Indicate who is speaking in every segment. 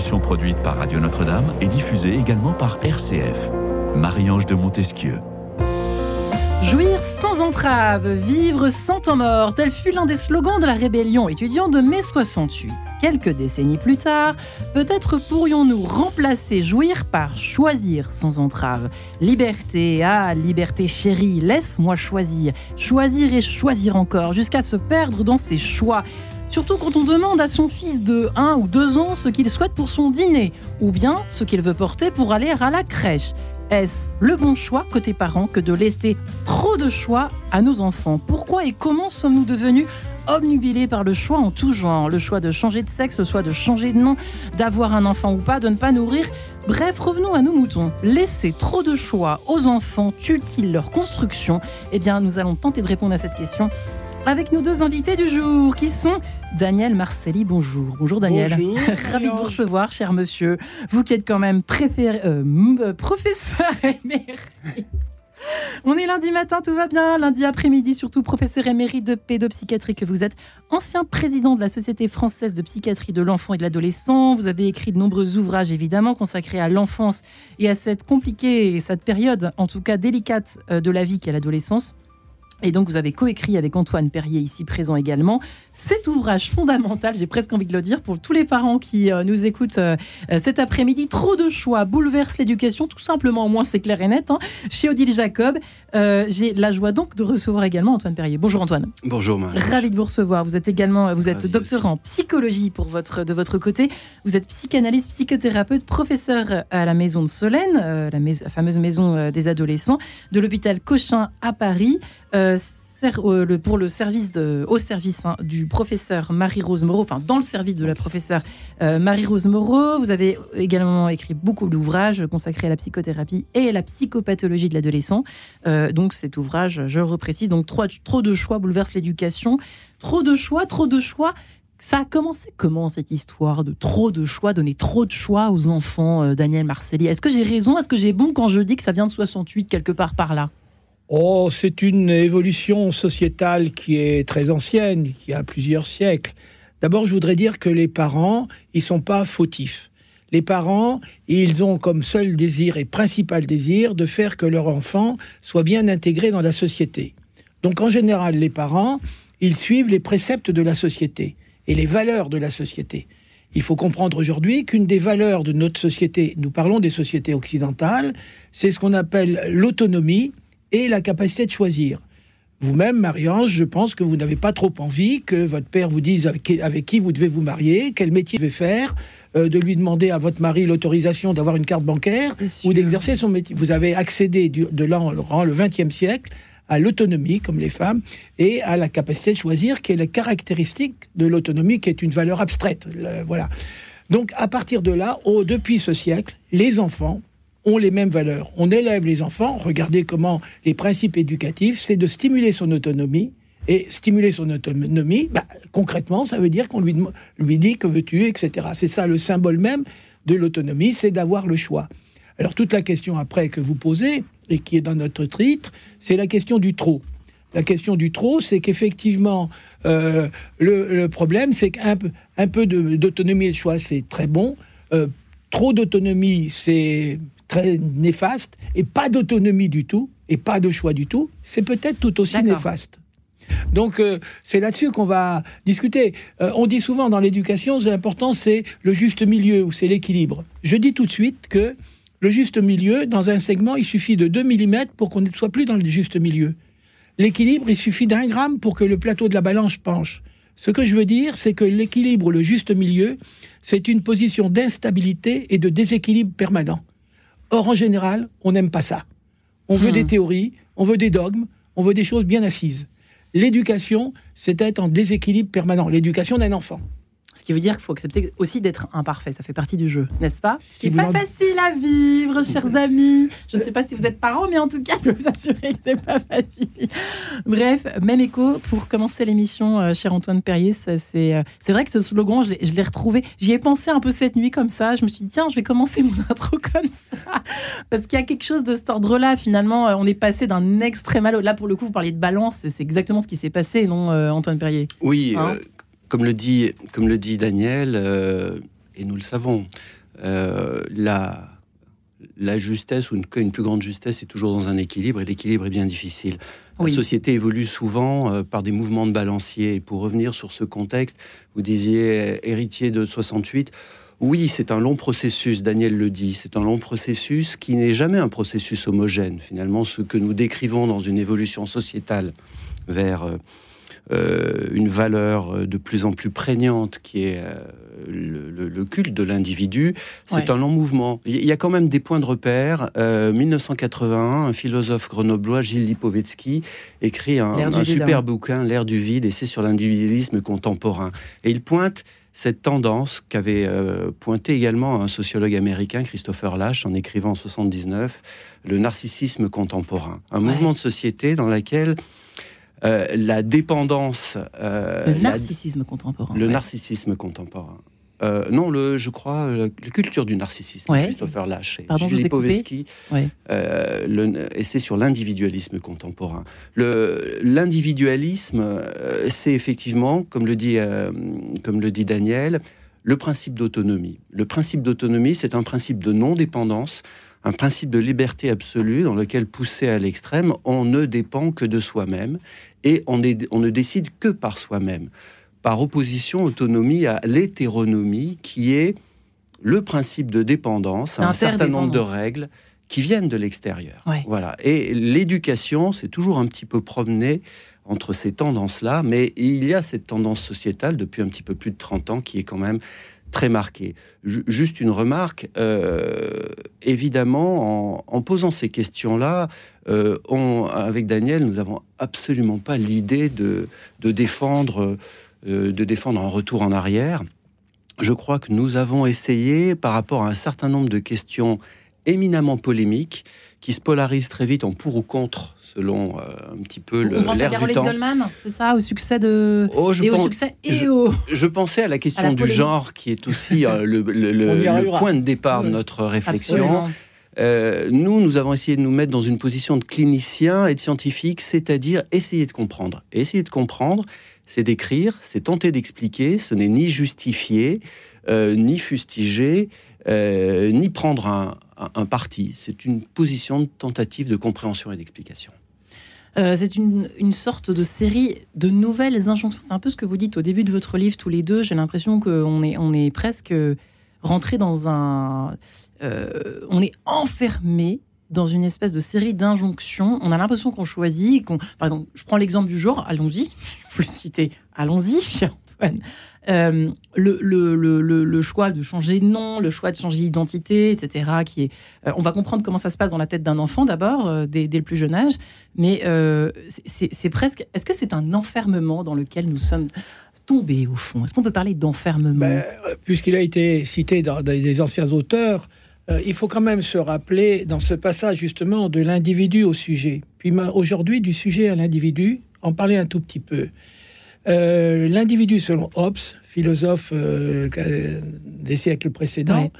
Speaker 1: produite par Radio Notre-Dame et diffusée également par RCF. Marie-Ange de Montesquieu.
Speaker 2: Jouir sans entrave, vivre sans temps mort, tel fut l'un des slogans de la rébellion étudiante de mai 68. Quelques décennies plus tard, peut-être pourrions-nous remplacer jouir par choisir sans entrave. Liberté, ah, liberté chérie, laisse-moi choisir, choisir et choisir encore, jusqu'à se perdre dans ses choix. Surtout quand on demande à son fils de 1 ou 2 ans ce qu'il souhaite pour son dîner, ou bien ce qu'il veut porter pour aller à la crèche. Est-ce le bon choix côté parents que de laisser trop de choix à nos enfants? Pourquoi et comment sommes-nous devenus obnubilés par le choix en tout genre? Le choix de changer de sexe, le choix de changer de nom, d'avoir un enfant ou pas, de ne pas nourrir? Bref, revenons à nos moutons. Laisser trop de choix aux enfants tue-t-il leur construction Eh bien, nous allons tenter de répondre à cette question avec nos deux invités du jour qui sont Daniel Marcelli. Bonjour. Bonjour Daniel.
Speaker 3: Bonjour.
Speaker 2: Ravi de vous recevoir, cher monsieur. Vous qui êtes quand même préféré, euh, euh, professeur émérite. On est lundi matin, tout va bien. Lundi après-midi, surtout professeur émérite de pédopsychiatrie que vous êtes, ancien président de la Société française de psychiatrie de l'enfant et de l'adolescent. Vous avez écrit de nombreux ouvrages, évidemment, consacrés à l'enfance et à cette compliquée, cette période, en tout cas délicate, euh, de la vie qu'est l'adolescence. Et donc, vous avez coécrit avec Antoine Perrier, ici présent également, cet ouvrage fondamental, j'ai presque envie de le dire, pour tous les parents qui euh, nous écoutent euh, euh, cet après-midi. Trop de choix bouleverse l'éducation, tout simplement, au moins c'est clair et net, hein, chez Odile Jacob. j'ai la joie donc de recevoir également Antoine Perrier. Bonjour Antoine.
Speaker 3: Bonjour Marie.
Speaker 2: Ravi de vous recevoir. Vous êtes également, vous êtes docteur en psychologie pour votre, de votre côté. Vous êtes psychanalyste, psychothérapeute, professeur à la Maison de Solène, la, la, fameuse maison des adolescents, de l'hôpital Cochin à Paris. Euh, le, pour le service au service hein, du professeur Marie-Rose Moreau, enfin dans le service de la professeure euh, Marie-Rose Moreau. Vous avez également écrit beaucoup d'ouvrages consacrés à la psychothérapie et à la psychopathologie de l'adolescent. Euh, donc cet ouvrage, je reprécise, donc trop, trop de choix bouleverse l'éducation. Trop de choix, trop de choix. Ça a commencé comment cette histoire de trop de choix, donner trop de choix aux enfants, Daniel Marcelli? Est-ce que j'ai raison? Est-ce que j'ai bon quand je dis que ça vient de 68 quelque part par là?
Speaker 4: Oh, c'est une évolution sociétale qui est très ancienne, qui a plusieurs siècles. D'abord, je voudrais dire que les parents, ils sont pas fautifs. Les parents, ils ont comme seul désir et principal désir de faire que leur enfant soit bien intégré dans la société. Donc, en général, les parents, ils suivent les préceptes de la société et les valeurs de la société. Il faut comprendre aujourd'hui qu'une des valeurs de notre société, nous parlons des sociétés occidentales, c'est ce qu'on appelle l'autonomie et la capacité de choisir. Vous-même, Marie-Ange, je pense que vous n'avez pas trop envie que votre père vous dise avec, qui vous devez vous marier, quel métier vous devez faire, euh, de lui demander à votre mari l'autorisation d'avoir une carte bancaire ou d'exercer son métier. Vous avez accédé de l'an le XXe siècle à l'autonomie, comme les femmes, et à la capacité de choisir, qui est la caractéristique de l'autonomie, qui est une valeur abstraite. voilà. Donc, à partir de là, depuis ce siècle, les enfants ont les mêmes valeurs. On élève les enfants, regardez comment les principes éducatifs, c'est de stimuler son autonomie. Et stimuler son autonomie, bah, concrètement, ça veut dire qu'on lui, lui dit que veux-tu, etc. C'est ça le symbole même de l'autonomie, c'est d'avoir le choix. Alors toute la question après que vous posez, et qui est dans notre titre, c'est la question du trop. La question du trop, c'est qu'effectivement, euh, le, problème, c'est qu'un peu, un peu d'autonomie et de choix, c'est très bon. Euh, trop d'autonomie, c'est très néfaste, et pas d'autonomie du tout, et pas de choix du tout, c'est peut-être tout aussi néfaste. Donc euh, c'est là-dessus qu'on va discuter. Euh, on dit souvent dans l'éducation, l'important c'est le juste milieu ou c'est l'équilibre. Je dis tout de suite que le juste milieu, dans un segment, il suffit de 2 mm pour qu'on ne soit plus dans le juste milieu. L'équilibre, il suffit d'un gramme pour que le plateau de la balance penche. Ce que je veux dire, c'est que l'équilibre, le juste milieu, c'est une position d'instabilité et de déséquilibre permanent. Or, en général, on n'aime pas ça. On veut des hmm. théories, on veut des dogmes, on veut des choses bien assises. L'éducation, c'est être en déséquilibre permanent. L'éducation d'un enfant.
Speaker 2: Ce qui veut dire qu'il faut accepter aussi d'être imparfait. Ça fait partie du jeu, n'est-ce pas? Ce n'est pas facile à vivre, chers amis. Je ne sais pas si vous êtes parents, mais en tout cas, je peux vous assurer que c'est pas facile. Bref, même écho pour commencer l'émission, euh, cher Antoine Perrier. Euh, c'est vrai que ce slogan, je l'ai retrouvé. J'y ai pensé un peu cette nuit comme ça. Je me suis dit, tiens, je vais commencer mon intro comme ça. Parce qu'il y a quelque chose de cet ordre-là. Finalement, euh, on est passé d'un extrême à l'autre. Là, pour le coup, vous parliez de balance. C'est exactement ce qui s'est passé, non, Antoine Perrier?
Speaker 3: Oui. Hein? Comme le dit, comme le dit Daniel, et nous le savons, la, la justesse ou une, une, plus grande justesse est toujours dans un équilibre et l'équilibre est bien difficile. La société évolue souvent euh, par des mouvements de balancier. Et pour revenir sur ce contexte, vous disiez héritier de 68. Oui, c'est un long processus, Daniel le dit, c'est un long processus qui n'est jamais un processus homogène. Finalement, ce que nous décrivons dans une évolution sociétale vers euh, euh, une valeur euh, de plus en plus prégnante qui est euh, le, culte de l'individu, c'est un long mouvement. Il y a quand même des points de repère. 1981, un philosophe grenoblois, Gilles Lipovetsky, écrit un, super hein. bouquin, L'ère du vide, et c'est sur l'individualisme contemporain. Et il pointe cette tendance qu'avait pointé également un sociologue américain, Christopher Lash, en écrivant en 79, le narcissisme contemporain. Un mouvement de société dans lequel euh, la dépendance.
Speaker 2: Euh, le narcissisme contemporain.
Speaker 3: Le narcissisme contemporain. Euh, non, le, je crois, la, culture du narcissisme, Christopher Lash
Speaker 2: Pardon, Julie
Speaker 3: Povesky, et c'est sur l'individualisme contemporain. L'individualisme, c'est effectivement, comme le dit, comme le dit Daniel, le principe d'autonomie. Le principe d'autonomie, c'est un principe de non-dépendance, un principe de liberté absolue dans lequel, poussé à l'extrême, on ne dépend que de soi-même et on, ne décide que par soi-même, par opposition autonomie à l'hétéronomie qui est le principe de dépendance à un certain nombre de règles qui viennent de l'extérieur. Voilà. Et l'éducation, c'est toujours un petit peu promené entre ces tendances-là, mais il y a cette tendance sociétale depuis un petit peu plus de 30 ans qui est quand même très marquée. juste une remarque, euh, évidemment, en, posant ces questions-là, euh, avec Daniel, nous n'avons absolument pas l'idée de, défendre, euh, de défendre un retour en arrière. Je crois que nous avons essayé, par rapport à un certain nombre de questions éminemment polémiques, qui se polarisent très vite en pour ou contre selon euh, un petit peu le.
Speaker 2: On pense à Caroline Goldman, c'est ça, au succès de. Oh, je et au succès et
Speaker 3: je,
Speaker 2: au...
Speaker 3: je pensais à la question du genre, qui est aussi euh, le, le, point de départ de notre réflexion. Euh, nous, nous avons essayé de nous mettre dans une position de clinicien et de scientifique, c'est-à-dire essayer de comprendre. essayer de comprendre, c'est d'écrire, c'est tenter d'expliquer, ce n'est ni justifier, ni fustiger, ni prendre un, un parti. C'est une position de tentative de compréhension et d'explication.
Speaker 2: Euh, c'est une, sorte de série de nouvelles injonctions. C'est un peu ce que vous dites au début de votre livre tous les deux. J'ai l'impression qu'on est, on est presque rentré dans un... Euh, on est enfermé dans une espèce de série d'injonctions. On a l'impression qu'on choisit. Qu'on, par exemple, je prends l'exemple du jour. Allons-y. Vous le citez. Allons-y, Antoine. Euh, le, choix de changer de nom, le choix de changer d'identité, etc. Euh, on va comprendre comment ça se passe dans la tête d'un enfant d'abord, euh, dès, le plus jeune âge, mais c'est presque. Est-ce que c'est un enfermement dans lequel nous sommes tombés au fond? Est-ce qu'on peut parler d'enfermement? Ben,
Speaker 4: Puisqu'il a été cité dans, dans les anciens auteurs, il faut quand même se rappeler dans ce passage justement de l'individu au sujet. Puis aujourd'hui, du sujet à l'individu, en parler un tout petit peu. Euh, l'individu, selon Hobbes, philosophe euh, des siècles précédents,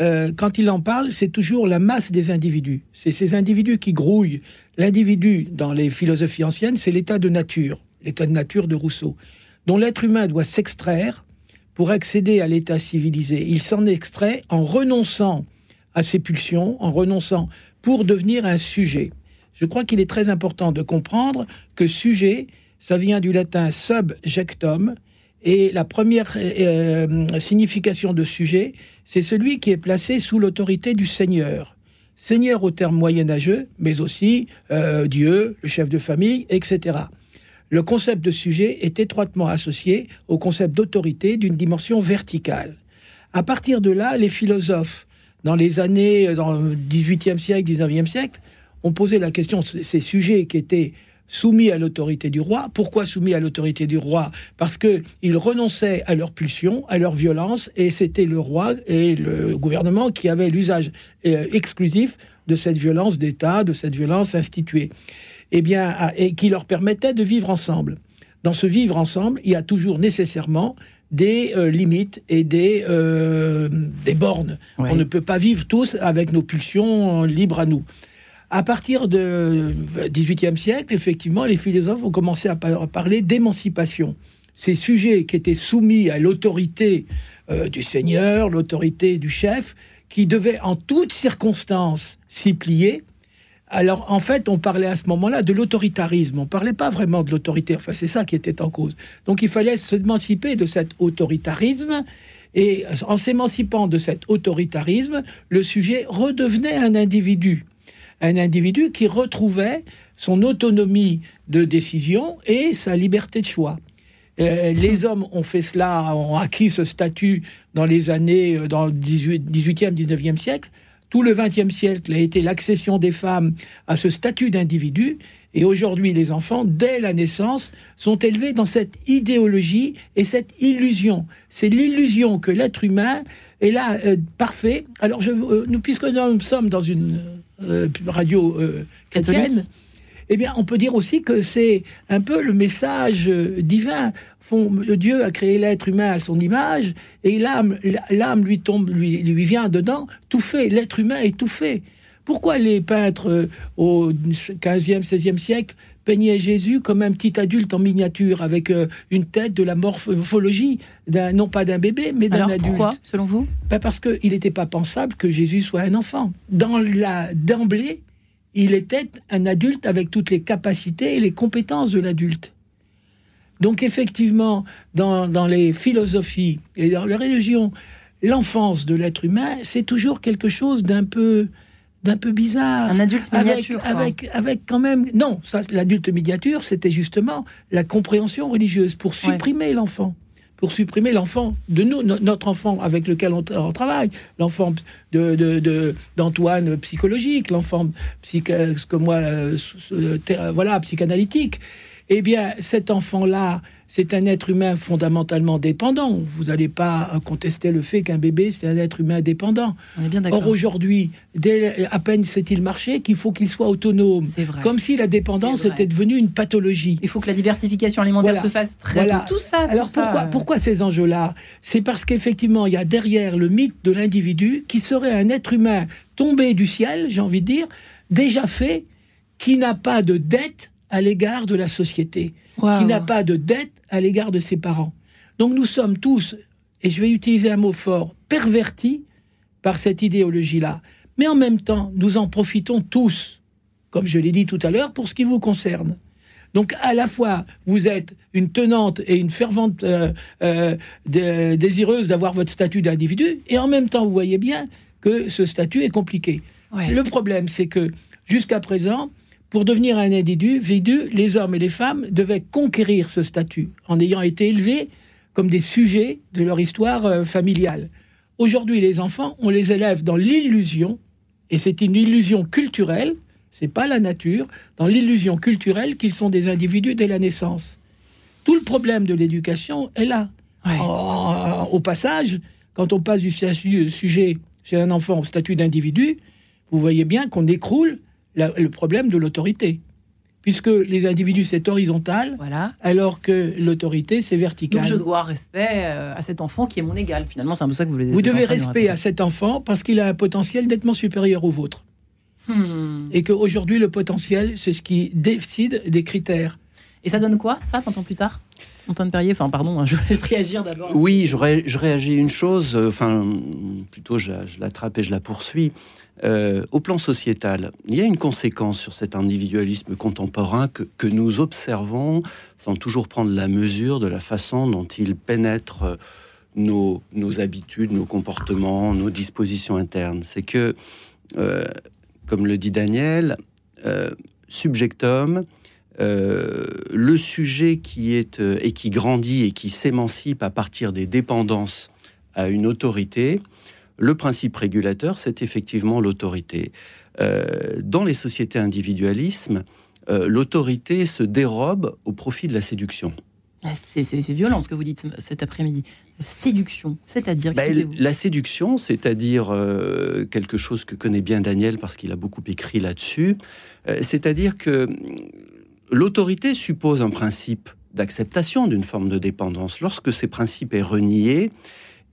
Speaker 4: euh, quand il en parle, c'est toujours la masse des individus. C'est ces individus qui grouillent. L'individu, dans les philosophies anciennes, c'est l'état de nature, l'état de nature de Rousseau, dont l'être humain doit s'extraire pour accéder à l'état civilisé. Il s'en extrait en renonçant à ses pulsions, en renonçant pour devenir un sujet. Je crois qu'il est très important de comprendre que sujet, ça vient du latin subjectum, et la première euh, signification de sujet, c'est celui qui est placé sous l'autorité du Seigneur. Seigneur au terme moyenâgeux, mais aussi euh, Dieu, le chef de famille, etc. Le concept de sujet est étroitement associé au concept d'autorité d'une dimension verticale. À partir de là, les philosophes, dans les années, dans le 18e siècle, 19e siècle, ont posé la question, ces sujets qui étaient soumis à l'autorité du roi. Pourquoi soumis à l'autorité du roi? Parce qu'ils renonçaient à leur pulsion, à leur violence, et c'était le roi et le gouvernement qui avaient l'usage euh, exclusif de cette violence d'État, de cette violence instituée, et eh bien, et qui leur permettait de vivre ensemble. Dans ce vivre ensemble, il y a toujours nécessairement des euh, limites et des, euh, des bornes. On ne peut pas vivre tous avec nos pulsions libres à nous. À partir du XVIIIe siècle, effectivement, les philosophes ont commencé à parler d'émancipation. ces sujets qui étaient soumis à l'autorité euh, du Seigneur, l'autorité du chef, qui devaient en toutes circonstances s'y plier. Alors, en fait, on parlait à ce moment-là de l'autoritarisme. On parlait pas vraiment de l'autorité. Enfin, c'est ça qui était en cause. Donc, il fallait s'émanciper de cet autoritarisme. Et en s'émancipant de cet autoritarisme, le sujet redevenait un individu. Un individu qui retrouvait son autonomie de décision et sa liberté de choix. Euh, les hommes ont fait cela, ont acquis ce statut dans les années, euh, dans le 18, 18e, 19e siècle. Tout le 20e siècle a été l'accession des femmes à ce statut d'individu. Et aujourd'hui, les enfants, dès la naissance, sont élevés dans cette idéologie et cette illusion. C'est l'illusion que l'être humain est là, euh, parfait. Alors, je, nous, puisque nous sommes dans une radio chrétienne, eh bien, on peut dire aussi que c'est un peu le message divin. Dieu a créé l'être humain à son image et l'âme, l'âme lui tombe, lui, lui vient dedans, tout fait. L'être humain est tout fait. Pourquoi les peintres euh, au 15e, 16e siècle peignaient Jésus comme un petit adulte en miniature avec euh, une tête de la morphologie, non pas d'un bébé, mais d'un adulte
Speaker 2: Pourquoi, selon vous?
Speaker 4: Ben Parce qu'il n'était pas pensable que Jésus soit un enfant. Dans la d'emblée, il était un adulte avec toutes les capacités et les compétences de l'adulte. Donc effectivement, dans, les philosophies et dans les religions, l'enfance de l'être humain, c'est toujours quelque chose d'un peu d'un peu bizarre.
Speaker 2: Un adulte miniature.
Speaker 4: Avec, avec, quand même. Non, ça, l'adulte miniature, c'était justement la compréhension religieuse pour supprimer l'enfant pour supprimer l'enfant de nous, notre enfant avec lequel on, travaille, l'enfant de, d'Antoine psychologique, l'enfant comme moi, euh, euh, voilà, psychanalytique. Eh bien, cet enfant-là, c'est un être humain fondamentalement dépendant. Vous n'allez pas contester le fait qu'un bébé, c'est un être humain dépendant. Or, aujourd'hui, à peine sait-il marcher qu'il faut qu'il soit autonome. Comme si la dépendance était devenue une pathologie.
Speaker 2: Il faut que la diversification alimentaire se fasse très voilà. Tout ça.
Speaker 4: Alors, pourquoi, euh. pourquoi ces enjeux-là? C'est parce qu'effectivement, il y a derrière le mythe de l'individu qui serait un être humain tombé du ciel, j'ai envie de dire, déjà fait, qui n'a pas de dette à l'égard de la société, qui n'a pas de dette à l'égard de ses parents. Donc nous sommes tous, et je vais utiliser un mot fort, pervertis par cette idéologie-là. Mais en même temps, nous en profitons tous, comme je l'ai dit tout à l'heure, pour ce qui vous concerne. Donc à la fois, vous êtes une tenante et une fervente euh, euh, désireuse d'avoir votre statut d'individu, et en même temps, vous voyez bien que ce statut est compliqué. Le problème, c'est que jusqu'à présent, pour devenir un individu, les hommes et les femmes devaient conquérir ce statut en ayant été élevés comme des sujets de leur histoire euh, familiale. Aujourd'hui, les enfants, on les élève dans l'illusion, et c'est une illusion culturelle, c'est pas la nature, dans l'illusion culturelle qu'ils sont des individus dès la naissance. Tout le problème de l'éducation est là. au passage, quand on passe du sujet chez un enfant au statut d'individu, vous voyez bien qu'on écroule le problème de l'autorité. Puisque les individus, c'est horizontal,
Speaker 2: voilà.
Speaker 4: alors que l'autorité, c'est vertical.
Speaker 2: Donc je dois respect euh, à cet enfant qui est mon égal. Finalement, c'est un peu ça que vous voulez
Speaker 4: dire. Vous devez respect à cet enfant parce qu'il a un potentiel nettement supérieur au vôtre. Hmm. Et qu'aujourd'hui, le potentiel, c'est ce qui décide des critères.
Speaker 2: Et ça donne quoi, ça, 20 ans plus tard? Antoine Perrier, enfin pardon, hein, je laisse réagir d'abord.
Speaker 3: Oui, je, réagis une chose, euh, enfin plutôt je, je l'attrape et je la poursuis. Euh, au plan sociétal, il y a une conséquence sur cet individualisme contemporain que, nous observons sans toujours prendre la mesure de la façon dont il pénètre euh, nos, habitudes, nos comportements, nos dispositions internes. C'est que, euh, comme le dit Daniel, subjectum, le sujet qui est et qui grandit et qui s'émancipe à partir des dépendances à une autorité, le principe régulateur, c'est effectivement l'autorité. Euh, dans les sociétés individualisme, euh, l'autorité se dérobe au profit de la séduction.
Speaker 2: Ah, c'est violent ce que vous dites cet après-midi. séduction, c'est-à-dire
Speaker 3: ben, La séduction, c'est-à-dire euh, quelque chose que connaît bien Daniel parce qu'il a beaucoup écrit là-dessus, c'est-à-dire que l'autorité suppose un principe d'acceptation d'une forme de dépendance. Lorsque ces principes est renié,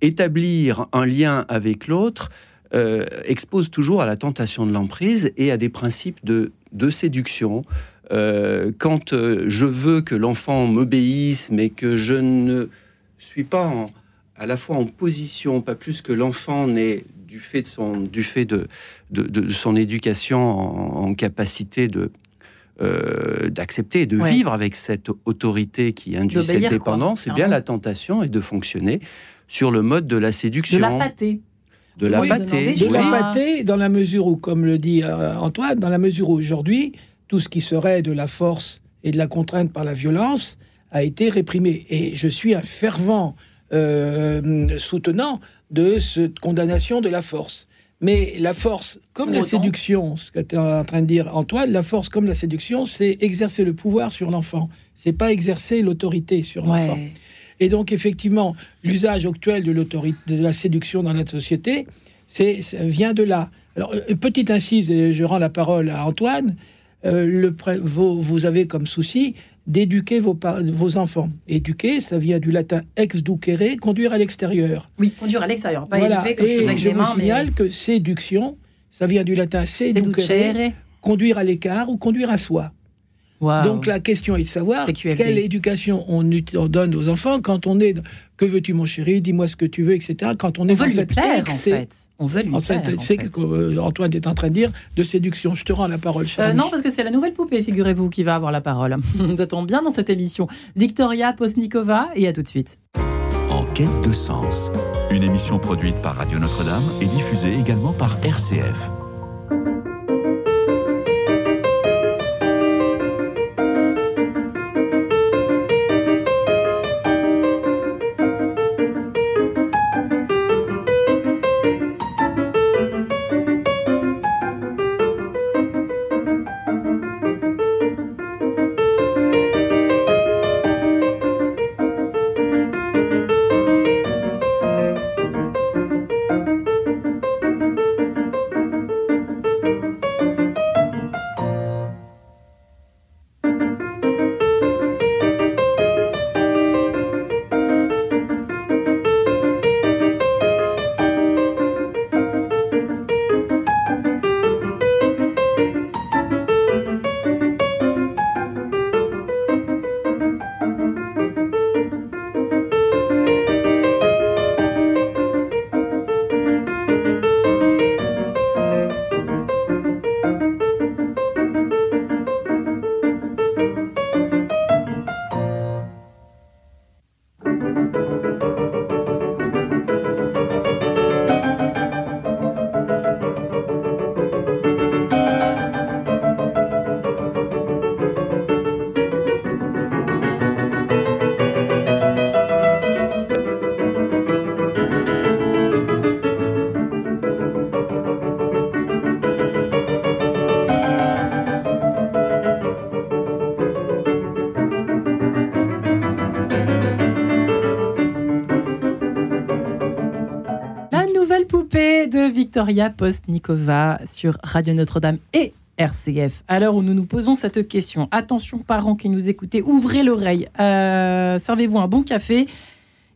Speaker 3: établir un lien avec l'autre euh, expose toujours à la tentation de l'emprise et à des principes de, séduction. Euh, quand euh, je veux que l'enfant m'obéisse, mais que je ne suis pas en, à la fois en position, pas plus que l'enfant n'est du fait de son, du fait de, de, son éducation en, capacité de d'accepter et de vivre avec cette autorité qui induit cette dépendance, c'est bien la tentation est de fonctionner sur le mode de la séduction. De
Speaker 2: la pâtée.
Speaker 3: De la pâtée.
Speaker 4: De la pâtée, dans la mesure où, comme le dit Antoine, dans la mesure où aujourd'hui, tout ce qui serait de la force et de la contrainte par la violence a été réprimé. Et je suis un fervent euh, soutenant de cette condamnation de la force. Mais la force, comme la séduction, ce que tu es en train de dire, Antoine, la force comme la séduction, c'est exercer le pouvoir sur l'enfant. C'est pas exercer l'autorité sur l'enfant. Et donc, effectivement, l'usage actuel de l'autorité, de la séduction dans notre société, c'est vient de là. Alors, une petite incise, je rends la parole à Antoine. Euh, le, vous, avez comme souci d'éduquer vos, vos enfants. Éduquer, ça vient du latin ex ducere, conduire à l'extérieur.
Speaker 2: Oui, conduire à l'extérieur, pas
Speaker 4: voilà. Et je vous signale que séduction, ça vient du latin seducere, conduire à l'écart ou conduire à soi. Donc la question est de savoir quelle éducation on, donne aux enfants quand on est que veux-tu mon chéri, dis-moi ce que tu veux, etc. Quand on, est
Speaker 2: veut lui plaire en fait. On veut lui plaire.
Speaker 4: C'est ce que Antoine est en train de dire de séduction. Je te rends la parole.
Speaker 2: Euh, non, parce que c'est la nouvelle poupée, figurez-vous, qui va avoir la parole. Nous attend bien dans cette émission. Victoria Posnikova et à tout de suite.
Speaker 1: En quête de sens, une émission produite par Radio Notre-Dame et diffusée également par RCF.
Speaker 2: Victoria Postnikova sur Radio Notre-Dame et RCF. À l'heure où nous nous posons cette question, attention parents qui nous écoutez, ouvrez l'oreille, euh, servez-vous un bon café,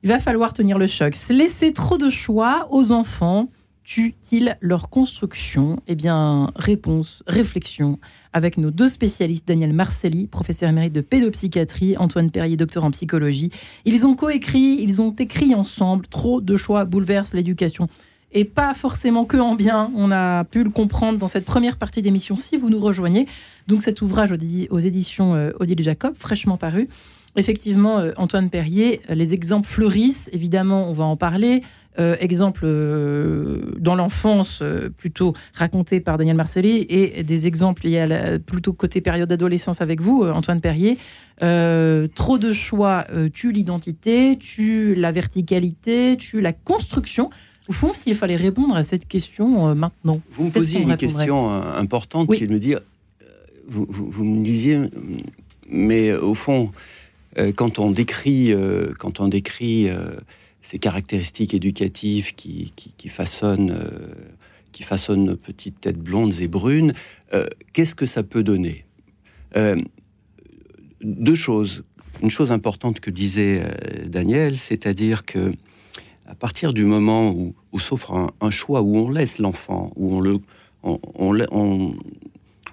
Speaker 2: il va falloir tenir le choc. Laisser trop de choix aux enfants tue-t-il leur construction? Eh bien, réponse, réflexion avec nos deux spécialistes, Daniel Marcelli, professeur émérite de pédopsychiatrie, Antoine Perrier, docteur en psychologie. Ils ont coécrit, ils ont écrit ensemble Trop de choix bouleversent l'éducation et pas forcément que en bien. On a pu le comprendre dans cette première partie d'émission si vous nous rejoignez. Donc cet ouvrage aux éditions euh, Odile Jacob, fraîchement paru. Effectivement, euh, Antoine Perrier, les exemples fleurissent, évidemment, on va en parler. Euh, exemple dans l'enfance, plutôt raconté par Daniel Marcelli, et des exemples liés à plutôt côté période d'adolescence avec vous, Antoine Perrier. trop de choix tue l'identité, tue la verticalité, tue la construction. Au fond, s'il fallait répondre à cette question euh, maintenant.
Speaker 3: Vous me posiez une question euh, importante qui est de me dire, euh, vous, me disiez, mais au fond, quand on décrit, quand on décrit ces caractéristiques éducatives qui, qui, façonnent, qui façonnent nos petites têtes blondes et brunes, qu'est-ce que ça peut donner? Deux choses. Une chose importante que disait Daniel, c'est-à-dire que à partir du moment où, s'offre un, choix, où on laisse l'enfant, où on le, on,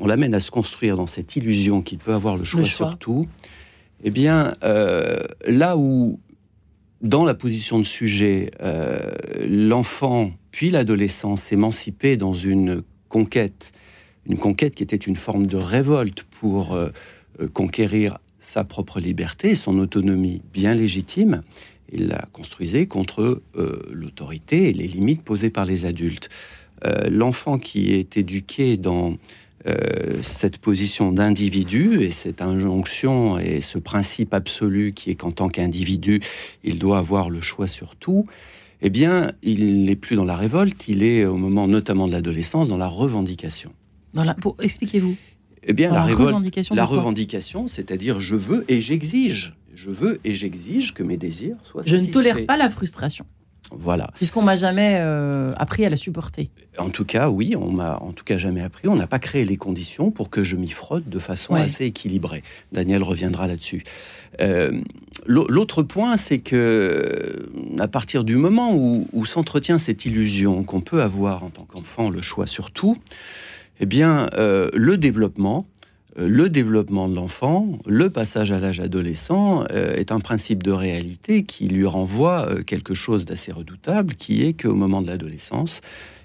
Speaker 3: on l'amène à se construire dans cette illusion qu'il peut avoir le choix,
Speaker 2: Le choix.
Speaker 3: sur tout, eh bien, euh, là où, dans la position de sujet, euh, l'enfant puis l'adolescent s'émancipaient dans une conquête, une conquête qui était une forme de révolte pour euh, conquérir sa propre liberté, son autonomie bien légitime, il la construisait contre euh, l'autorité et les limites posées par les adultes. Euh, L'enfant qui est éduqué dans euh, cette position d'individu et cette injonction et ce principe absolu qui est qu'en tant qu'individu, il doit avoir le choix sur tout, eh bien, il n'est plus dans la révolte, il est au moment notamment de l'adolescence dans la revendication.
Speaker 2: Dans la- pour- Expliquez-vous.
Speaker 3: Eh bien,
Speaker 2: Dans
Speaker 3: la,
Speaker 2: la
Speaker 3: révolte,
Speaker 2: revendication
Speaker 3: la revendication, c'est-à-dire je veux et j'exige. Je veux et j'exige que mes désirs soient
Speaker 2: Je ne
Speaker 3: satisfaits.
Speaker 2: tolère pas la frustration,
Speaker 3: Voilà.
Speaker 2: puisqu'on m'a jamais euh, appris à la supporter.
Speaker 3: En tout cas, oui, on m'a en tout cas jamais appris. On n'a pas créé les conditions pour que je m'y frotte de façon
Speaker 2: Ouais.
Speaker 3: assez équilibrée. Daniel reviendra là-dessus. Euh, l'au- L'autre point, c'est que à partir du moment où, où s'entretient cette illusion qu'on peut avoir en tant qu'enfant le choix sur tout, eh bien, euh, le développement, le développement de l'enfant, le passage à l'âge adolescent euh, est un principe de réalité qui lui renvoie euh, quelque chose d'assez redoutable, qui est qu'au moment de l'adolescence,